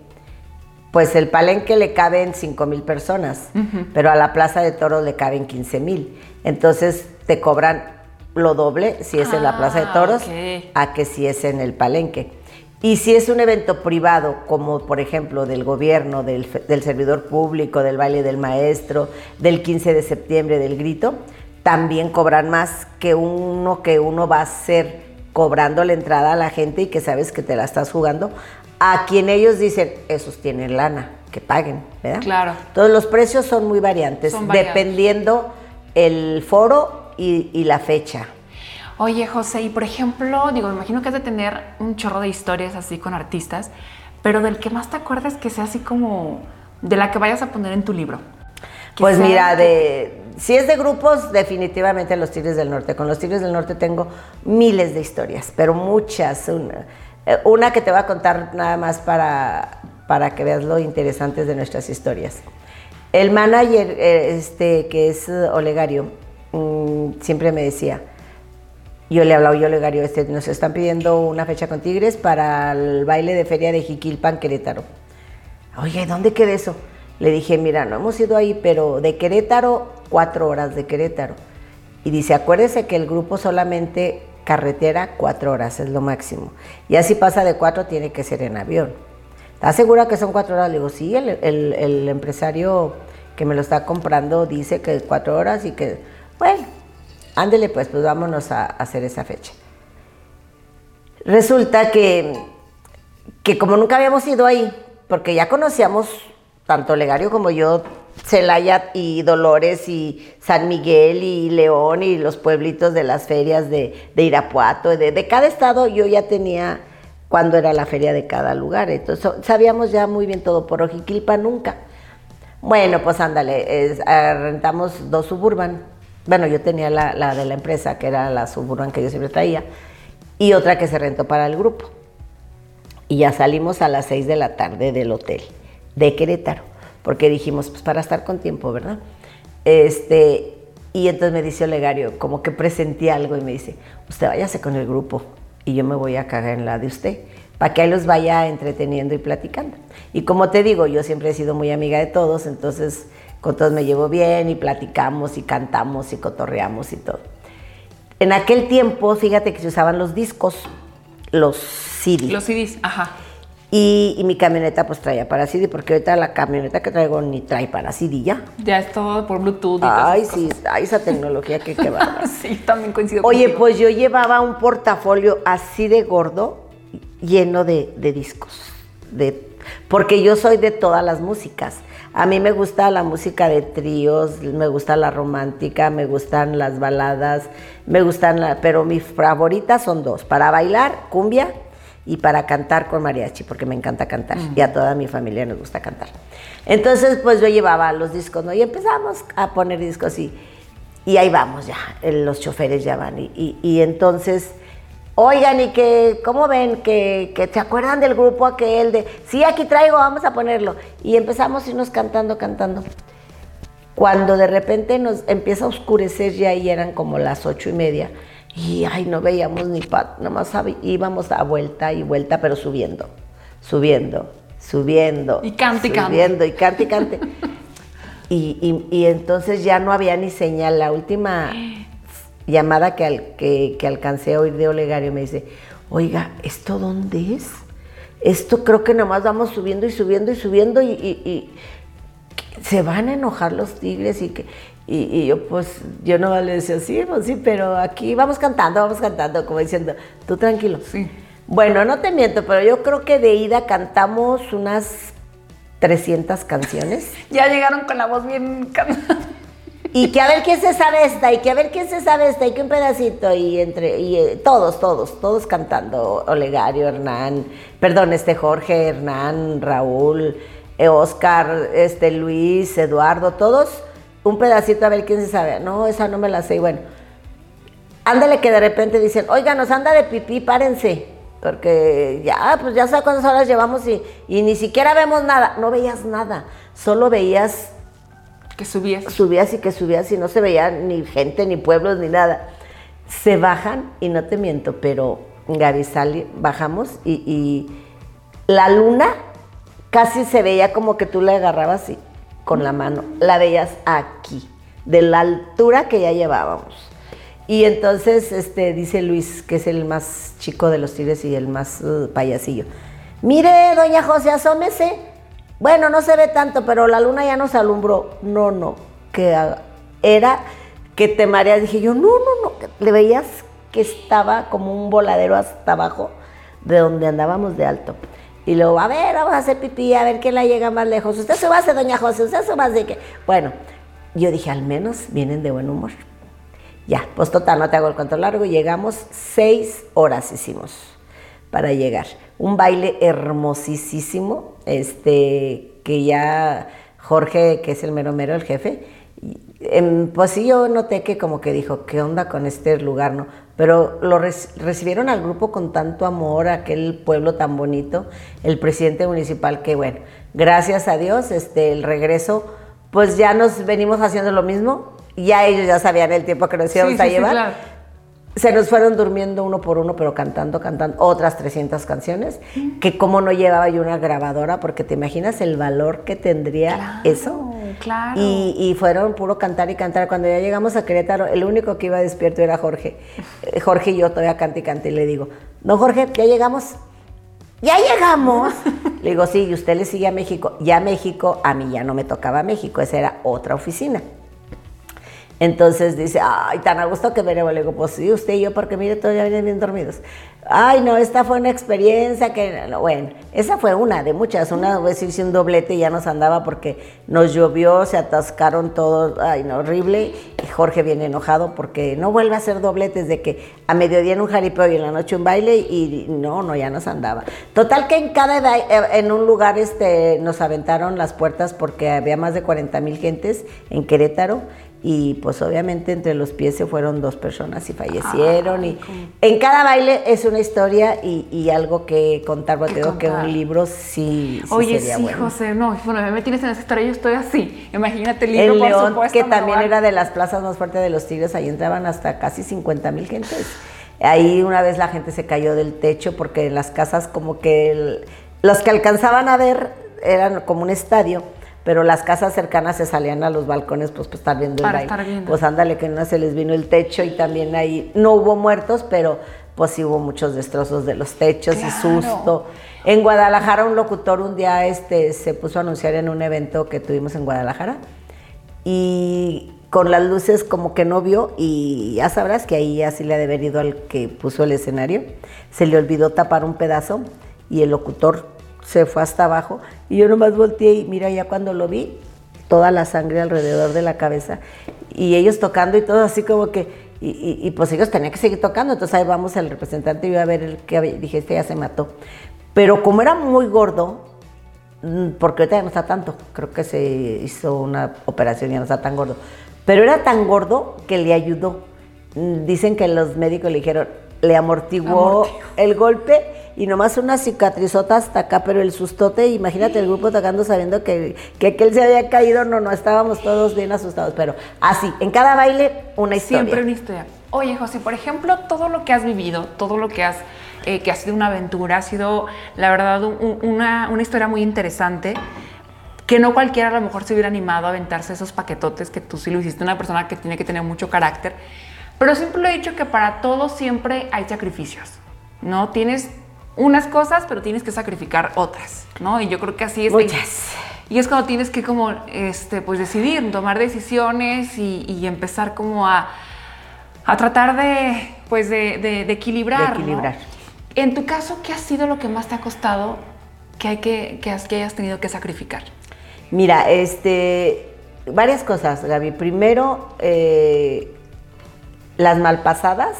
Speaker 1: pues el palenque le caben 5 mil personas, pero a la Plaza de Toros le caben 15 mil. Entonces te cobran lo doble si es en la Plaza de ah, Toros a que si es en el palenque. Y si es un evento privado, como por ejemplo del gobierno, del, servidor público, del baile del maestro, del 15 de septiembre, del grito, también cobran más que uno que uno va a ser cobrando la entrada a la gente y que sabes que te la estás jugando, a quien ellos dicen, esos tienen lana, que paguen, ¿verdad?
Speaker 2: Claro.
Speaker 1: Todos los precios son muy variantes, dependiendo el foro y la fecha.
Speaker 2: Oye, José, y por ejemplo, digo, me imagino que has de tener un chorro de historias así con artistas, pero del que más te acuerdas que sea así como de la que vayas a poner en tu libro.
Speaker 1: Pues mira, de si es de grupos, definitivamente los Tigres del Norte. Con los Tigres del Norte tengo miles de historias, pero muchas. Una, una que te voy a contar nada más para, para que veas lo interesantes de nuestras historias. El manager, eh, este, que es Olegario, mm, siempre me decía, yo le hablaba, yo le Gario, este, nos están pidiendo una fecha con Tigres para el baile de feria de Jiquilpan, Querétaro. Oye, ¿dónde queda eso? Le dije, mira, no hemos ido ahí, pero de Querétaro, cuatro horas de Querétaro. Y dice, acuérdese que el grupo solamente carretera, cuatro horas es lo máximo. Y así pasa de cuatro, tiene que ser en avión. ¿Estás segura que son cuatro horas? Le digo, sí, el, el empresario que me lo está comprando dice que cuatro horas y que, bueno, ándele pues, pues vámonos a, hacer esa fecha. Resulta que, que como nunca habíamos ido ahí, porque ya conocíamos tanto Legario como yo, Celaya y Dolores y San Miguel y León y los pueblitos de las ferias de, Irapuato, de, de, cada estado yo ya tenía cuando era la feria de cada lugar. Entonces sabíamos ya muy bien todo, por Ojiquilpa nunca. Bueno, pues ándale, rentamos dos suburban bueno, yo tenía la, de la empresa, que era la Suburban que yo siempre traía, y otra que se rentó para el grupo. Y ya salimos a las 6 de la tarde del hotel de Querétaro, porque dijimos, pues para estar con tiempo, ¿verdad? Este, y entonces me dice Olegario, como que presentí algo y me dice, usted váyase con el grupo y yo me voy a cagar en la de usted, para que ahí los vaya entreteniendo y platicando. Y como te digo, yo siempre he sido muy amiga de todos, entonces con todos me llevo bien y platicamos y cantamos y cotorreamos y todo. En aquel tiempo, fíjate que se usaban los discos, los CDs.
Speaker 2: Los CDs, ajá.
Speaker 1: Y, mi camioneta pues traía para CD, porque ahorita la camioneta que traigo ni trae para CD ya.
Speaker 2: Ya es todo por Bluetooth. Y
Speaker 1: ay, sí, ay, esa tecnología que quedaba.
Speaker 2: sí, también coincido
Speaker 1: Oye, pues yo llevaba un portafolio así de gordo, lleno de, de discos, de, porque yo soy de todas las músicas. A mí me gusta la música de tríos, me gusta la romántica, me gustan las baladas, me gustan, la, pero mis favoritas son dos, para bailar, cumbia, y para cantar con mariachi, porque me encanta cantar, y a toda mi familia nos gusta cantar. Entonces, pues yo llevaba los discos, ¿no? Y empezamos a poner discos y, y ahí vamos ya, los choferes ya van. Y, y entonces Oigan, y que, ¿cómo ven? Que, que se acuerdan del grupo aquel de, sí, aquí traigo, vamos a ponerlo. Y empezamos a irnos cantando, cantando. Cuando de repente nos empieza a oscurecer ya y eran como las ocho y media. Y ay, no veíamos ni pat, nomás íbamos a vuelta y vuelta, pero subiendo. subiendo, subiendo.
Speaker 2: Y cante y cante.
Speaker 1: Subiendo y cante y cante. y, y, y entonces ya no había ni señal. La última llamada que, al- que, que alcancé a oír de Olegario me dice, oiga, ¿esto dónde es? Esto creo que nomás vamos subiendo y subiendo y subiendo y, y- y se van a enojar los tigres y que y, y yo pues yo no le decía sí pues sí pero aquí vamos cantando vamos cantando como diciendo tú tranquilo
Speaker 2: Sí.
Speaker 1: bueno no te miento pero yo creo que de ida cantamos unas 300 canciones
Speaker 2: Ya llegaron con la voz bien cantada.
Speaker 1: y que a ver quién se sabe esta, y que a ver quién se sabe esta, y que un pedacito, y entre, y eh, todos, todos, todos cantando, Olegario, Hernán, perdón, este Jorge, Hernán, Raúl, eh, Oscar, este Luis, Eduardo, todos, un pedacito a ver quién se sabe. No, esa no me la sé, y bueno. Ándale que de repente dicen, oiga, nos anda de pipí, párense. Porque ya, pues ya sabes cuántas horas llevamos y, y ni siquiera vemos nada. No veías nada, solo veías
Speaker 2: Que subías.
Speaker 1: subías y que subías y no se veía ni gente, ni pueblos, ni nada. Se bajan y no te miento, pero Gaby sale, bajamos y, y la luna casi se veía como que tú la agarrabas y, con la mano, la veías aquí, de la altura que ya llevábamos. Y entonces este, dice Luis, que es el más chico de los tigres y el más uh, payasillo. Mire, doña José, asómese. Bueno, no se ve tanto, pero la luna ya nos alumbró. No, no, que ah, era que te mareas. Dije yo, no, no, no. Le veías que estaba como un voladero hasta abajo de donde andábamos de alto. Y luego, a ver, vamos a hacer pipí, a ver quién la llega más lejos. Usted se base, doña José, usted se base. que Bueno, yo dije, al menos vienen de buen humor. Ya, pues total, no te hago el cuento largo. Llegamos, seis horas hicimos para llegar. Un baile hermosísimo, este, que ya Jorge, que es el mero mero, el jefe, em, pues sí yo noté que como que dijo, ¿qué onda con este lugar, no? Pero lo rec- recibieron al grupo con tanto amor, aquel pueblo tan bonito, el presidente municipal, que bueno, gracias a Dios, este, el regreso, pues ya nos venimos haciendo lo mismo, ya ellos ya sabían el tiempo que nos íbamos
Speaker 2: Sí,
Speaker 1: a
Speaker 2: sí, sí,
Speaker 1: llevar.
Speaker 2: claro.
Speaker 1: Se nos fueron durmiendo uno por uno, pero cantando, cantando otras 300 canciones, que como no llevaba yo una grabadora, porque te imaginas el valor que tendría
Speaker 2: Claro,
Speaker 1: eso.
Speaker 2: claro.
Speaker 1: Y, y fueron puro cantar y cantar. Cuando ya llegamos a Querétaro, el único que iba despierto era Jorge. Eh, Jorge y yo todavía cante y cante y le digo, no Jorge, ya llegamos. ¿Ya llegamos? le digo, sí, y usted le sigue a México. Ya México, a mí ya no me tocaba México, esa era otra oficina. Entonces dice, ay, tan a gusto que veremos. Le digo, pues sí, usted y yo, porque mire, todavía vienen bien dormidos. Ay, no, esta fue una experiencia que, no, bueno, esa fue una de muchas. Una vez hice un doblete y ya nos andaba porque nos llovió, se atascaron todos, ay, no, horrible. Y Jorge viene enojado porque no vuelve a hacer dobletes de que a mediodía en un jaripeo y en la noche un baile y no, no, ya nos andaba. Total que en cada, ba- eh, en un lugar este, nos aventaron las puertas porque había más de 40 mil gentes en Querétaro y pues obviamente entre los pies se fueron dos personas y fallecieron y en cada baile es una historia y, y algo que contar, porque
Speaker 2: Que
Speaker 1: digo que un libro sí, sí
Speaker 2: Oye,
Speaker 1: sería
Speaker 2: sí,
Speaker 1: bueno.
Speaker 2: José, no, bueno, me tienes en esa historia, yo estoy así. Imagínate el libro,
Speaker 1: El
Speaker 2: por
Speaker 1: León,
Speaker 2: supuesto,
Speaker 1: que también
Speaker 2: van-
Speaker 1: era de las plazas más fuertes de los Tigres, ahí entraban hasta casi 50 mil gentes. Ahí una vez la gente se cayó del techo porque las casas como que el- los que alcanzaban a ver eran como un estadio, pero las casas cercanas se salían a los balcones pues para estar viendo
Speaker 2: Para
Speaker 1: el baile.
Speaker 2: estar viendo.
Speaker 1: Pues ándale que no se les vino el techo y también ahí no hubo muertos, pero pues sí hubo muchos destrozos de los techos y susto. En Guadalajara un locutor un día este se puso a anunciar en un evento que tuvimos en Guadalajara y con las luces como que no vio y ya sabrás que ahí así le ha de haber ido al que puso el escenario. Se le olvidó tapar un pedazo y el locutor se fue hasta abajo y yo nomás volteé y mira ya cuando lo vi, toda la sangre alrededor de la cabeza y ellos tocando y todo así como que, y, y- y pues ellos tenían que seguir tocando, entonces ahí vamos el representante y yo a ver el que dije, este ya se mató. Pero como era muy gordo, Mm, porque ahorita ya no está tanto, creo que se hizo una operación y ya no está tan gordo, pero era tan gordo que le ayudó. Mm, Dicen que los médicos le dijeron, le amortiguó
Speaker 2: Amortiguó.
Speaker 1: el golpe y nomás una cicatrizota hasta acá, pero el sustote, imagínate el grupo tocando sabiendo que, que aquel se había caído, no, no, estábamos todos bien asustados, pero así, en cada baile una historia.
Speaker 2: Siempre una historia. Oye, José, por ejemplo, todo lo que has vivido, todo lo que has eh, que ha sido una aventura, ha sido, la verdad, una, una historia muy interesante que no cualquiera a lo mejor se hubiera animado a aventarse esos paquetotes que tú sí lo hiciste, una persona que tiene que tener mucho carácter. Pero siempre lo he dicho que para todo siempre hay sacrificios, ¿no? Tienes unas cosas, pero tienes que sacrificar otras, ¿no? Y yo creo que así es.
Speaker 1: Muchas.
Speaker 2: Y es cuando tienes que como, este, pues decidir, tomar decisiones y, empezar como a, a, tratar de, pues de, equilibrar.
Speaker 1: De equilibrar.
Speaker 2: En tu caso, ¿qué ha sido lo que más te ha costado que, hay que, que, has, que hayas tenido que sacrificar?
Speaker 1: Mira, este, varias cosas, Gaby. Primero, eh, las malpasadas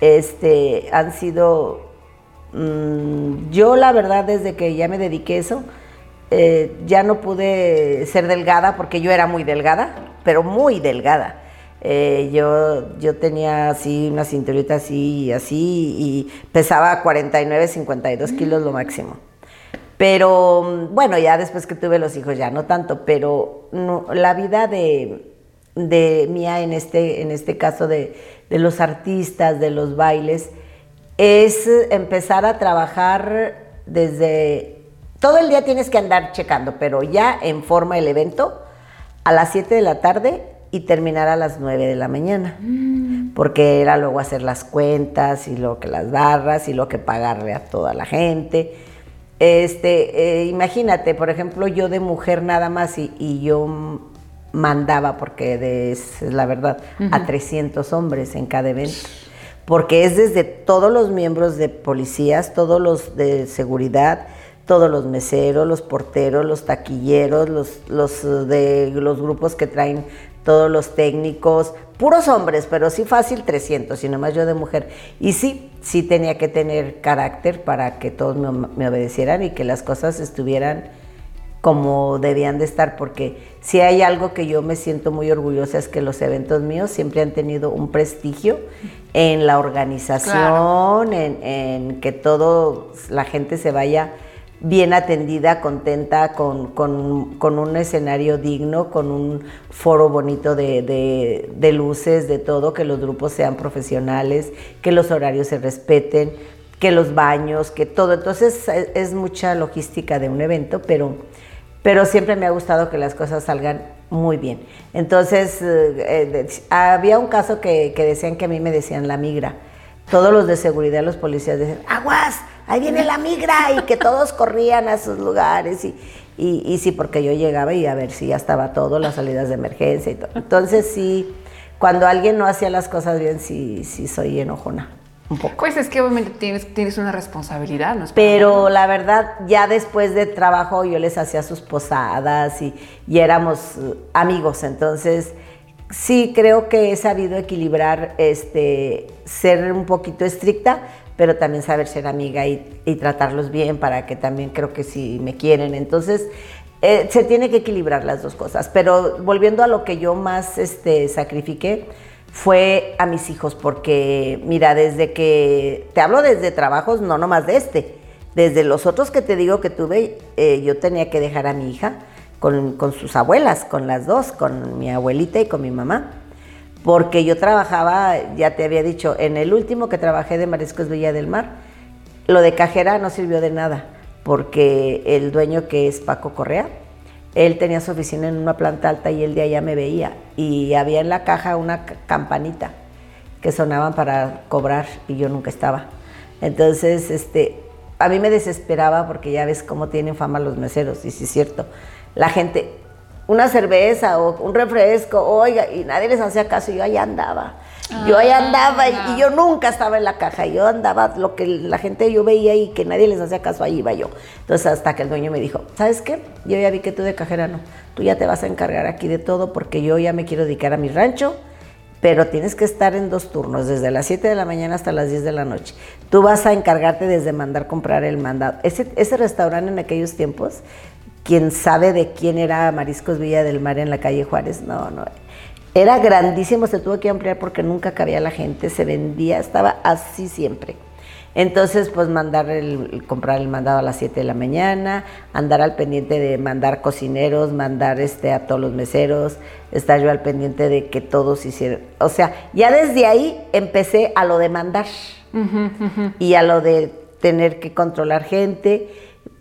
Speaker 1: este, han sido, yo la verdad desde que ya me dediqué a eso, eh, ya no pude ser delgada porque yo era muy delgada, pero muy delgada. Eh, yo, yo tenía así una cinturita así y así y pesaba 49, 52 kilos lo máximo. Pero bueno, ya después que tuve los hijos ya no tanto, pero la vida de, mía en este, en este caso de, los artistas, de los bailes, es empezar a trabajar desde... Todo el día tienes que andar checando, pero ya en forma el evento a las 7 de la tarde y terminar a las 9 de la mañana. Mm. Porque era luego hacer las cuentas y luego que las barras y luego que pagarle a toda la gente. Este, eh, imagínate, por ejemplo, yo de mujer nada más y, yo mandaba, porque es la verdad, a 300 hombres en cada evento. Porque es desde todos los miembros de policías, todos los de seguridad, todos los meseros, los porteros, los taquilleros, los, los de los grupos que traen todos los técnicos, puros hombres, pero sí fácil 300, y nomás yo de mujer. Y sí, sí tenía que tener carácter para que todos me, obedecieran y que las cosas estuvieran como debían de estar, porque si hay algo que yo me siento muy orgullosa es que los eventos míos siempre han tenido un prestigio en la organización, en, en, que todo la gente se vaya bien atendida, contenta, con, un escenario digno, con un foro bonito de, luces, de todo, que los grupos sean profesionales, que los horarios se respeten, que los baños, que todo. Entonces es, mucha logística de un evento, pero, pero siempre me ha gustado que las cosas salgan muy bien. Entonces, eh, había un caso que, que decían que a mí me decían la migra. Todos los de seguridad, los policías decían, aguas, ahí viene la migra, y que todos corrían a sus lugares. Y, y, sí, porque yo llegaba y a ver si ya estaba todo, las salidas de emergencia y todo. Entonces sí, cuando alguien no hacía las cosas bien, sí, sí soy enojona. Un poco.
Speaker 2: Pues es que obviamente tienes, tienes una responsabilidad, ¿no?
Speaker 1: Pero la verdad, ya después de trabajo yo les hacía sus posadas y, y éramos uh, amigos, entonces sí creo que he sabido equilibrar, este, ser un poquito estricta, pero también saber ser amiga y, tratarlos bien para que también creo que sí me quieren. Entonces, eh, se tiene que equilibrar las dos cosas. Pero volviendo a lo que yo más este, sacrifiqué, fue a mis hijos, porque mira, desde que, te hablo desde trabajos, no nomás de este, desde los otros que te digo que tuve, eh, yo tenía que dejar a mi hija con, con sus abuelas, con las dos, con mi abuelita y con mi mamá porque yo trabajaba, ya te había dicho, en el último que trabajé de Mariscos Villa del Mar, lo de cajera no sirvió de nada, porque el dueño que es Paco Correa, él tenía su oficina en una planta alta y él de allá me veía y había en la caja una campanita que sonaban para cobrar y yo nunca estaba. Entonces, este, a mí me desesperaba porque ya ves cómo tienen fama los meseros, y sí es cierto. La gente, una cerveza o un refresco, oiga, y nadie les hacía caso, y yo ahí andaba. Yo ahí ah, andaba y, yo nunca estaba en la caja, yo andaba lo que la gente yo veía y que nadie les hacía caso, ahí iba yo. Entonces hasta que el dueño me dijo, ¿sabes qué? Yo ya vi que tú de cajera no, tú ya te vas a encargar aquí de todo porque yo ya me quiero dedicar a mi rancho, pero tienes que estar en dos turnos, desde las 7 de la mañana hasta las 10 de la noche. Tú vas a encargarte desde mandar comprar el mandado. Ese, ese restaurante en aquellos tiempos quien sabe de quién era Mariscos Villa del Mar en la calle Juárez, no, no. Era grandísimo, se tuvo que ampliar porque nunca cabía la gente, se vendía, estaba así siempre. Entonces, pues mandar el, comprar el mandado a las 7 de la mañana, andar al pendiente de mandar cocineros, mandar este a todos los meseros, estar yo al pendiente de que todos hicieran. O sea, ya desde ahí empecé a lo de mandar y a lo de tener que controlar gente,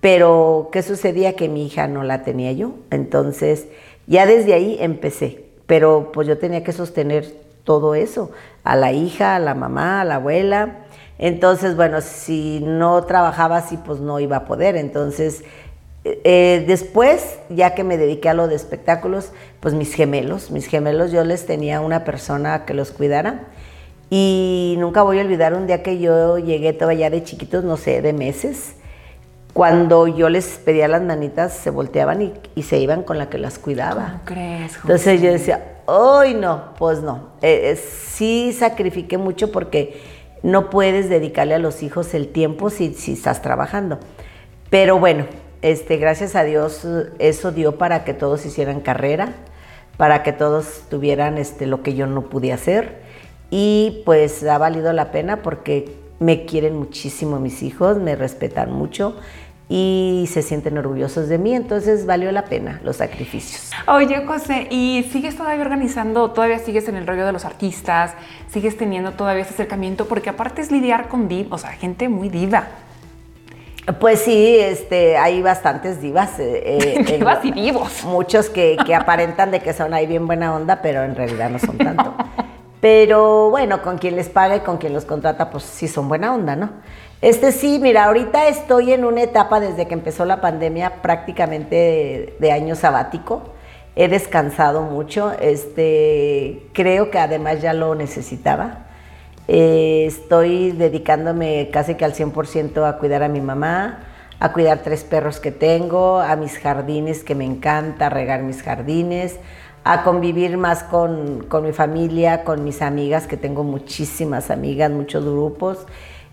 Speaker 1: pero ¿qué sucedía? Que mi hija no la tenía yo. Entonces, ya desde ahí empecé, pero pues yo tenía que sostener todo eso, a la hija, a la mamá, a la abuela entonces, bueno, si no trabajaba así, pues no iba a poder. Entonces, eh, después, ya que me dediqué a lo de espectáculos, pues mis gemelos, mis gemelos, yo les tenía una persona que los cuidara. Y nunca voy a olvidar un día que yo llegué todavía de chiquitos, no sé, de meses, cuando yo les pedía las manitas, se volteaban y, se iban con la que las cuidaba.
Speaker 2: ¿Cómo crees?
Speaker 1: Entonces yo decía, ¡ay no! Pues no. Eh, eh, sí sacrifiqué mucho porque no puedes dedicarle a los hijos el tiempo si, si estás trabajando. Pero bueno, este, gracias a Dios eso dio para que todos hicieran carrera, para que todos tuvieran este, lo que yo no pude hacer. Y pues ha valido la pena porque me quieren muchísimo mis hijos, me respetan mucho y se sienten orgullosos de mí, entonces valió la pena los sacrificios.
Speaker 2: Oye, José, ¿y sigues todavía organizando, todavía sigues en el rollo de los artistas, sigues teniendo todavía ese acercamiento? Porque aparte es lidiar con div, o sea, gente muy diva.
Speaker 1: Pues sí, este, hay bastantes divas.
Speaker 2: Eh, eh divas y divos.
Speaker 1: Muchos que, que aparentan de que son ahí bien buena onda, pero en realidad no son tanto. pero bueno, con quien les paga y con quien los contrata, pues sí son buena onda, ¿no? Este sí, mira, ahorita estoy en una etapa desde que empezó la pandemia prácticamente de, año sabático. He descansado mucho, este, creo que además ya lo necesitaba. Eh, estoy dedicándome casi que al 100% a cuidar a mi mamá, a cuidar tres perros que tengo, a mis jardines que me encanta, regar mis jardines, a convivir más con, con mi familia, con mis amigas, que tengo muchísimas amigas, muchos grupos.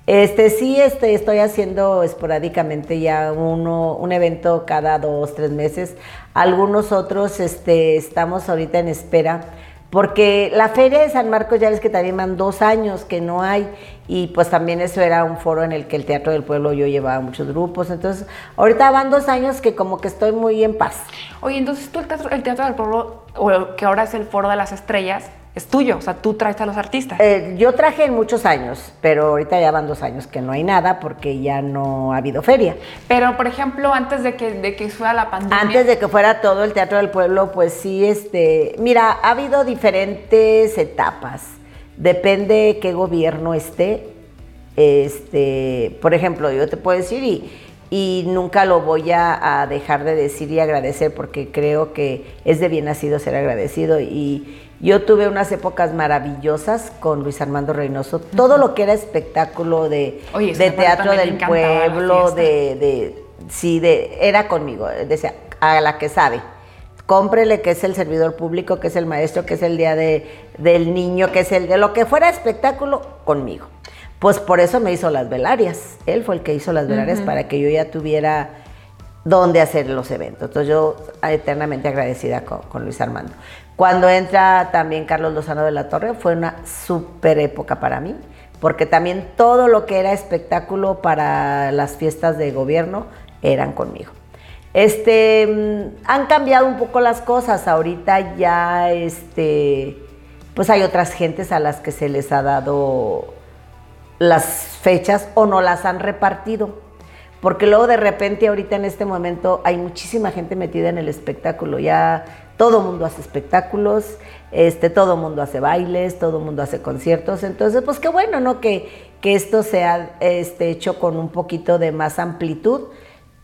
Speaker 1: Este sí, este, estoy haciendo esporádicamente ya uno, un evento cada dos, tres meses. Algunos otros este, estamos ahorita en espera. Porque la Feria de San Marcos ya ves que también van dos años que no hay y pues también eso era un foro en el que el Teatro del Pueblo yo llevaba muchos grupos. Entonces ahorita van dos años que como que estoy muy en paz.
Speaker 2: Oye, entonces tú el Teatro, el teatro del Pueblo, o que ahora es el Foro de las Estrellas, es tuyo, o sea, tú traes a los artistas.
Speaker 1: Eh, yo traje en muchos años, pero ahorita ya van dos años que no hay nada porque ya no ha habido feria.
Speaker 2: Pero, por ejemplo, antes de que, de que fuera la pandemia.
Speaker 1: Antes de que fuera todo el Teatro del Pueblo, pues sí, este, mira, ha habido diferentes etapas. Depende qué gobierno esté. Este, por ejemplo, yo te puedo decir y, y nunca lo voy a, a dejar de decir y agradecer porque creo que es de bien nacido ser agradecido y yo tuve unas épocas maravillosas con Luis Armando Reynoso. Todo lo que era espectáculo de, de teatro del pueblo, de, de, sí, de, era conmigo. Decía, a la que sabe. Cómprele que es el servidor público, que es el maestro, que es el día de, del niño, que es el de lo que fuera espectáculo, conmigo. Pues por eso me hizo las velarias. Él fue el que hizo las velarias para que yo ya tuviera dónde hacer los eventos. Entonces yo eternamente agradecida con, con Luis Armando. Cuando entra también Carlos Lozano de la Torre, fue una súper época para mí, porque también todo lo que era espectáculo para las fiestas de gobierno eran conmigo. Este, mm, han cambiado un poco las cosas. Ahorita ya, este, pues hay otras gentes a las que se les ha dado las fechas o no las han repartido. Porque luego de repente ahorita en este momento hay muchísima gente metida en el espectáculo. Ya todo mundo hace espectáculos, este, todo mundo hace bailes, todo mundo hace conciertos, entonces pues qué bueno, ¿no? Que, que esto sea este, hecho con un poquito de más amplitud,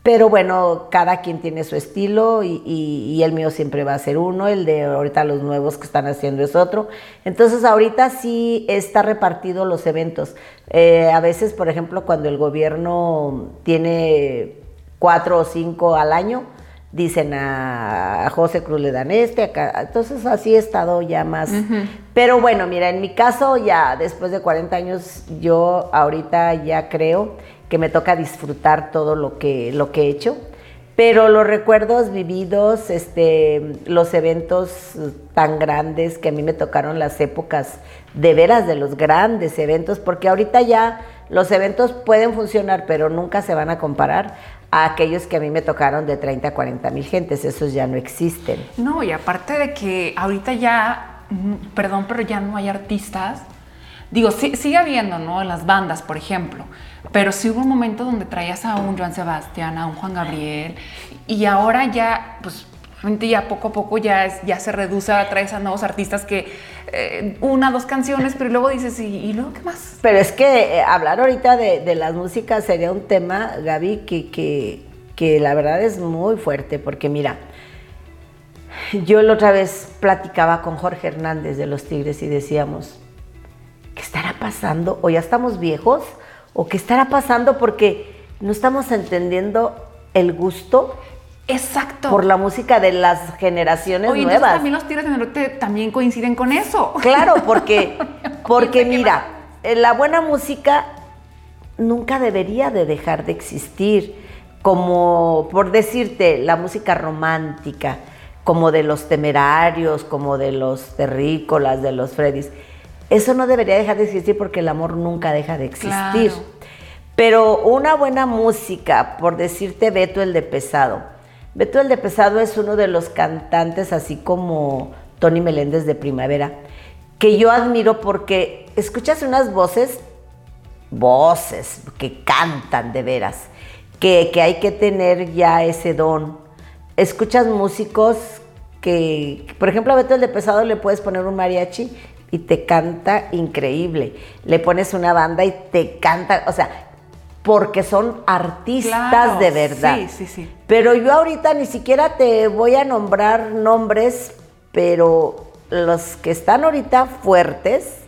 Speaker 1: pero bueno, cada quien tiene su estilo y, el mío siempre va a ser uno, el de ahorita los nuevos que están haciendo es otro. Entonces ahorita sí está repartido los eventos. Eh, a veces, por ejemplo, cuando el gobierno tiene cuatro o cinco al año, dicen a, José Cruz le dan este, acá. Entonces así he estado ya más. Pero bueno, mira, en mi caso ya después de 40 años, yo ahorita ya creo que me toca disfrutar todo lo que, lo que he hecho. Pero los recuerdos vividos, este, los eventos tan grandes que a mí me tocaron las épocas de veras de los grandes eventos, porque ahorita ya los eventos pueden funcionar, pero nunca se van a comparar a aquellos que a mí me tocaron de 30 a 40 mil gentes, esos ya no existen.
Speaker 2: No, y aparte de que ahorita ya, mm, perdón, pero ya no hay artistas. Digo, sí, sigue habiendo, ¿no? Las bandas, por ejemplo. Pero sí hubo un momento donde traías a un Joan Sebastián, a un Juan Gabriel, y ahora ya, pues, realmente ya poco a poco ya, se reduce, traes a nuevos artistas que eh, una, dos canciones, pero luego dices, ¿y, luego qué más?
Speaker 1: Pero es que eh, hablar ahorita de, las músicas sería un tema, Gaby, que, que, que la verdad es muy fuerte, porque mira, yo la otra vez platicaba con Jorge Hernández de los Tigres y decíamos, ¿qué estará pasando? ¿O ya estamos viejos? ¿O qué estará pasando? Porque no estamos entendiendo el gusto
Speaker 2: Exacto.
Speaker 1: Por la música de las generaciones
Speaker 2: Oye,
Speaker 1: nuevas.
Speaker 2: también los Tigres del Norte también coinciden con eso.
Speaker 1: Claro, porque, porque mira, eh, la buena música nunca debería de dejar de existir. Como, por decirte, la música romántica, como de los temerarios, como de los terrícolas, de los Freddys. Eso no debería dejar de existir porque el amor nunca deja de existir. Pero una buena música, por decirte Beto el de pesado, Beto el de Pesado es uno de los cantantes, así como Tony Meléndez de Primavera, que yo admiro porque escuchas unas voces, voces que cantan de veras, que, hay que tener ya ese don. Escuchas músicos que, por ejemplo, a Beto el de Pesado le puedes poner un mariachi y te canta increíble. Le pones una banda y te canta, o sea, porque son artistas de verdad.
Speaker 2: Sí, sí, sí.
Speaker 1: Pero yo ahorita ni siquiera te voy a nombrar nombres, pero los que están ahorita fuertes,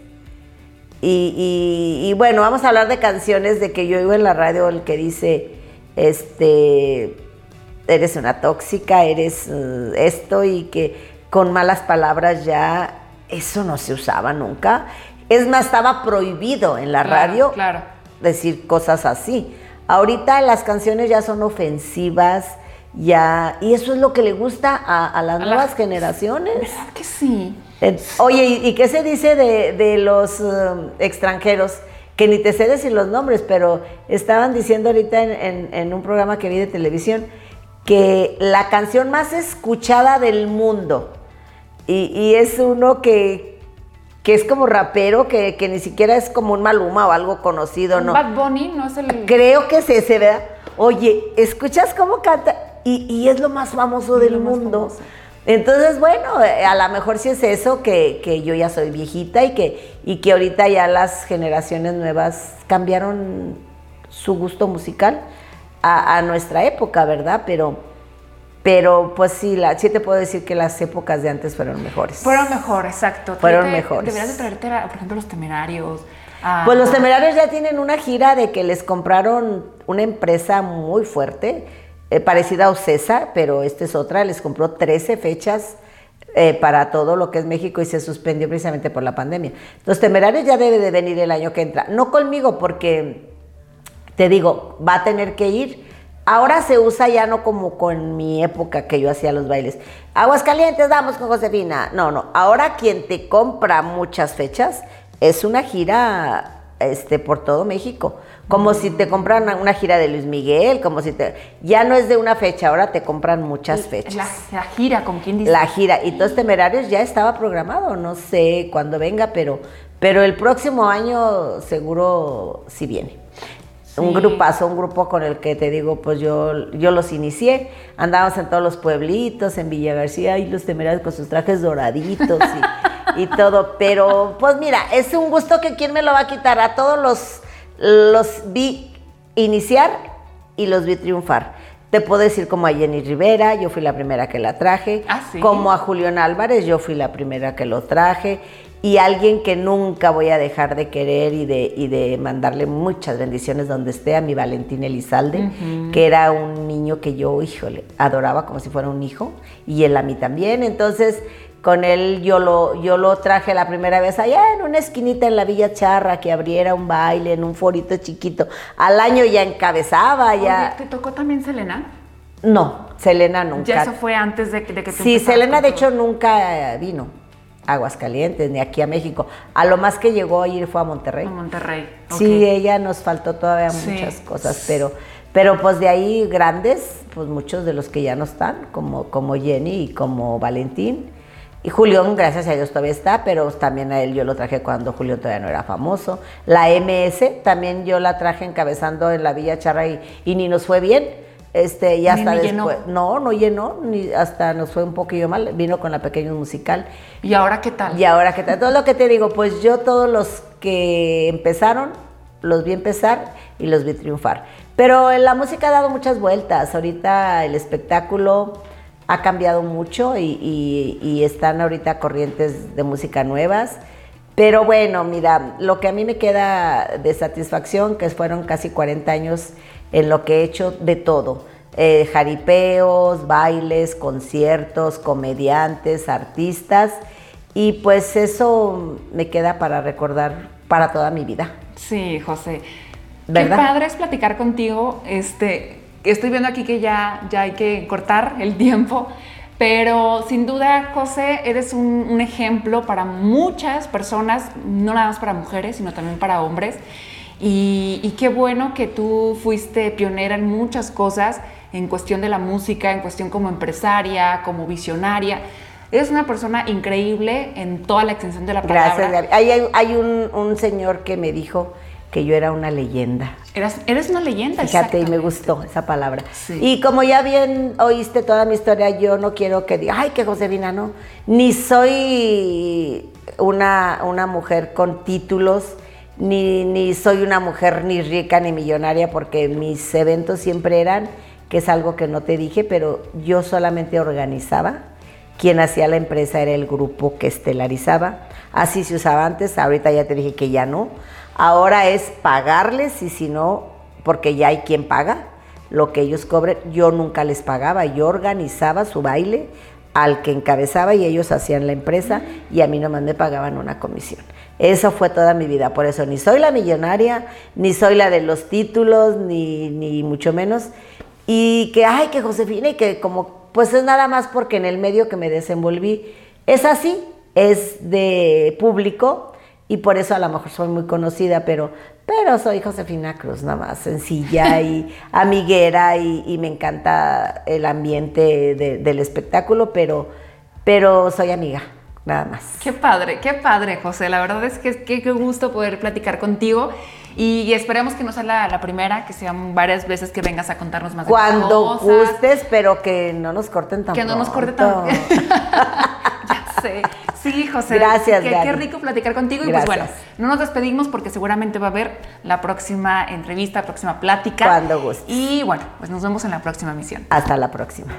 Speaker 1: y, bueno, vamos a hablar de canciones de que yo oigo en la radio el que dice, este, eres una tóxica, eres uh, esto y que con malas palabras ya, eso no se usaba nunca. Es más, estaba prohibido en la radio.
Speaker 2: Claro
Speaker 1: decir cosas así. Ahorita las canciones ya son ofensivas, ya, y eso es lo que le gusta a, las nuevas generaciones.
Speaker 2: ¿Verdad que sí?
Speaker 1: Oye, ¿y, qué se dice de, los um, extranjeros? Que ni te sé decir los nombres, pero estaban diciendo ahorita en, un programa que vi de televisión que la canción más escuchada del mundo, y es uno que, que es como rapero, que, ni siquiera es como un Maluma o algo conocido, ¿no?
Speaker 2: Bad Bunny no es el...
Speaker 1: Creo que es ese, ¿verdad? Oye, ¿escuchas cómo canta? Y, es lo más famoso del mundo. Entonces, bueno, eh, a lo mejor sí es eso, que, yo ya soy viejita y que, y que ahorita ya las generaciones nuevas cambiaron su gusto musical a, a nuestra época, ¿verdad? Pero pero pues sí, la, sí te puedo decir que las épocas de antes fueron mejores.
Speaker 2: Fueron mejores, exacto.
Speaker 1: Fueron mejores.
Speaker 2: Deberías de traerte, por ejemplo, los temerarios.
Speaker 1: pues los temerarios ya tienen una gira de que les compraron una empresa muy fuerte, eh, parecida a Ocesa, pero esta es otra, les compró 13 fechas eh, para todo lo que es México y se suspendió precisamente por la pandemia. Los temerarios ya debe de venir el año que entra. No conmigo porque, te digo, va a tener que ir Ahora se usa ya no como con mi época que yo hacía los bailes. Aguas calientes, vamos con Josefina. No, no. Ahora quien te compra muchas fechas es una gira este, por todo México. Como si te compran una gira de Luis Miguel, como si te... Ya no es de una fecha, ahora te compran muchas fechas.
Speaker 2: La, gira, como quien dice.
Speaker 1: La gira. Y todos temerarios ya estaba programado, no sé cuándo venga, pero, pero el próximo año seguro sí viene. Un grupazo, un grupo con el que te digo, pues yo, yo los inicié. Andábamos en todos los pueblitos, en Villa García, y los temerarios con sus trajes doraditos y, todo. Pero, pues mira, es un gusto que quién me lo va a quitar. A todos los, los vi iniciar y los vi triunfar. Te puedo decir como a Jenny Rivera, yo fui la primera que la traje.
Speaker 2: Ah,
Speaker 1: como a Julián Álvarez, yo fui la primera que lo traje y alguien que nunca voy a dejar de querer y de, y de mandarle muchas bendiciones donde esté, a mi Valentín Elizalde, que era un niño que yo, híjole, adoraba como si fuera un hijo, y él a mí también. Entonces, con él yo lo, yo lo traje la primera vez allá en una esquinita en la Villa Charra, que abriera un baile en un forito chiquito. Al año ya encabezaba, ya...
Speaker 2: ¿Te tocó también Selena?
Speaker 1: No, Selena nunca.
Speaker 2: Ya eso fue antes de, de que tú
Speaker 1: Sí, Selena de hecho nunca vino. Aguascalientes, ni aquí a México. A lo más que llegó a ir fue a Monterrey.
Speaker 2: A Monterrey.
Speaker 1: Sí, ella nos faltó todavía muchas cosas, pero, pero pues de ahí grandes, pues muchos de los que ya no están, como, como Jenny y como Valentín. Y Julián, gracias a Dios, todavía está, pero también a él yo lo traje cuando Julián todavía no era famoso. La MS también yo la traje encabezando en la Villa Charra y, y ni nos fue bien este, y hasta después. No, no llenó, ni hasta nos fue un poquillo mal. Vino con la pequeña musical.
Speaker 2: ¿Y ahora qué tal?
Speaker 1: Y ahora qué tal. Todo lo que te digo, pues yo todos los que empezaron, los vi empezar y los vi triunfar. Pero la música ha dado muchas vueltas. Ahorita el espectáculo ha cambiado mucho y, y están ahorita corrientes de música nuevas. Pero bueno, mira, lo que a mí me queda de satisfacción, que fueron casi 40 años en lo que he hecho de todo. Eh, jaripeos, bailes, conciertos, comediantes, artistas. Y pues eso me queda para recordar para toda mi vida.
Speaker 2: Sí, José. ¿verdad? Qué padre es platicar contigo. Este, estoy viendo aquí que ya, ya hay que cortar el tiempo. Pero sin duda, José, eres un, ejemplo para muchas personas, no nada más para mujeres, sino también para hombres. Y, qué bueno que tú fuiste pionera en muchas cosas, en cuestión de la música, en cuestión como empresaria, como visionaria. Eres una persona increíble en toda la extensión de la palabra.
Speaker 1: Gracias, Gaby. Hay, hay un, señor que me dijo que yo era una leyenda.
Speaker 2: Eras, eres una leyenda,
Speaker 1: Fíjate, y me gustó esa palabra. Y como ya bien oíste toda mi historia, yo no quiero que diga, ay, que Josefina, no. Ni soy una, una mujer con títulos ni, ni soy una mujer ni rica ni millonaria porque mis eventos siempre eran, que es algo que no te dije, pero yo solamente organizaba. Quien hacía la empresa era el grupo que estelarizaba. Así se usaba antes, ahorita ya te dije que ya no. Ahora es pagarles y si no, porque ya hay quien paga lo que ellos cobren. Yo nunca les pagaba, yo organizaba su baile al que encabezaba y ellos hacían la empresa y a mí nomás me pagaban una comisión. Eso fue toda mi vida, por eso ni soy la millonaria, ni soy la de los títulos, ni, ni mucho menos. Y que, ay, que Josefina, y que como, pues es nada más porque en el medio que me desenvolví es así, es de público y por eso a lo mejor soy muy conocida, pero, pero soy Josefina Cruz, nada más, sencilla y amiguera y, me encanta el ambiente del espectáculo, pero, pero soy amiga nada más.
Speaker 2: Qué padre, qué padre, José. La verdad es que qué gusto poder platicar contigo. Y esperemos que no sea la, primera, que sean varias veces que vengas a contarnos más
Speaker 1: Cuando gustes, pero que no nos corten tan
Speaker 2: Que no nos corten tan Ya sé. Sí, José.
Speaker 1: Gracias,
Speaker 2: qué, qué, rico platicar contigo. Y pues bueno, no nos despedimos porque seguramente va a haber la próxima entrevista, la próxima plática.
Speaker 1: Cuando gustes.
Speaker 2: Y bueno, pues nos vemos en la próxima misión.
Speaker 1: Hasta la próxima.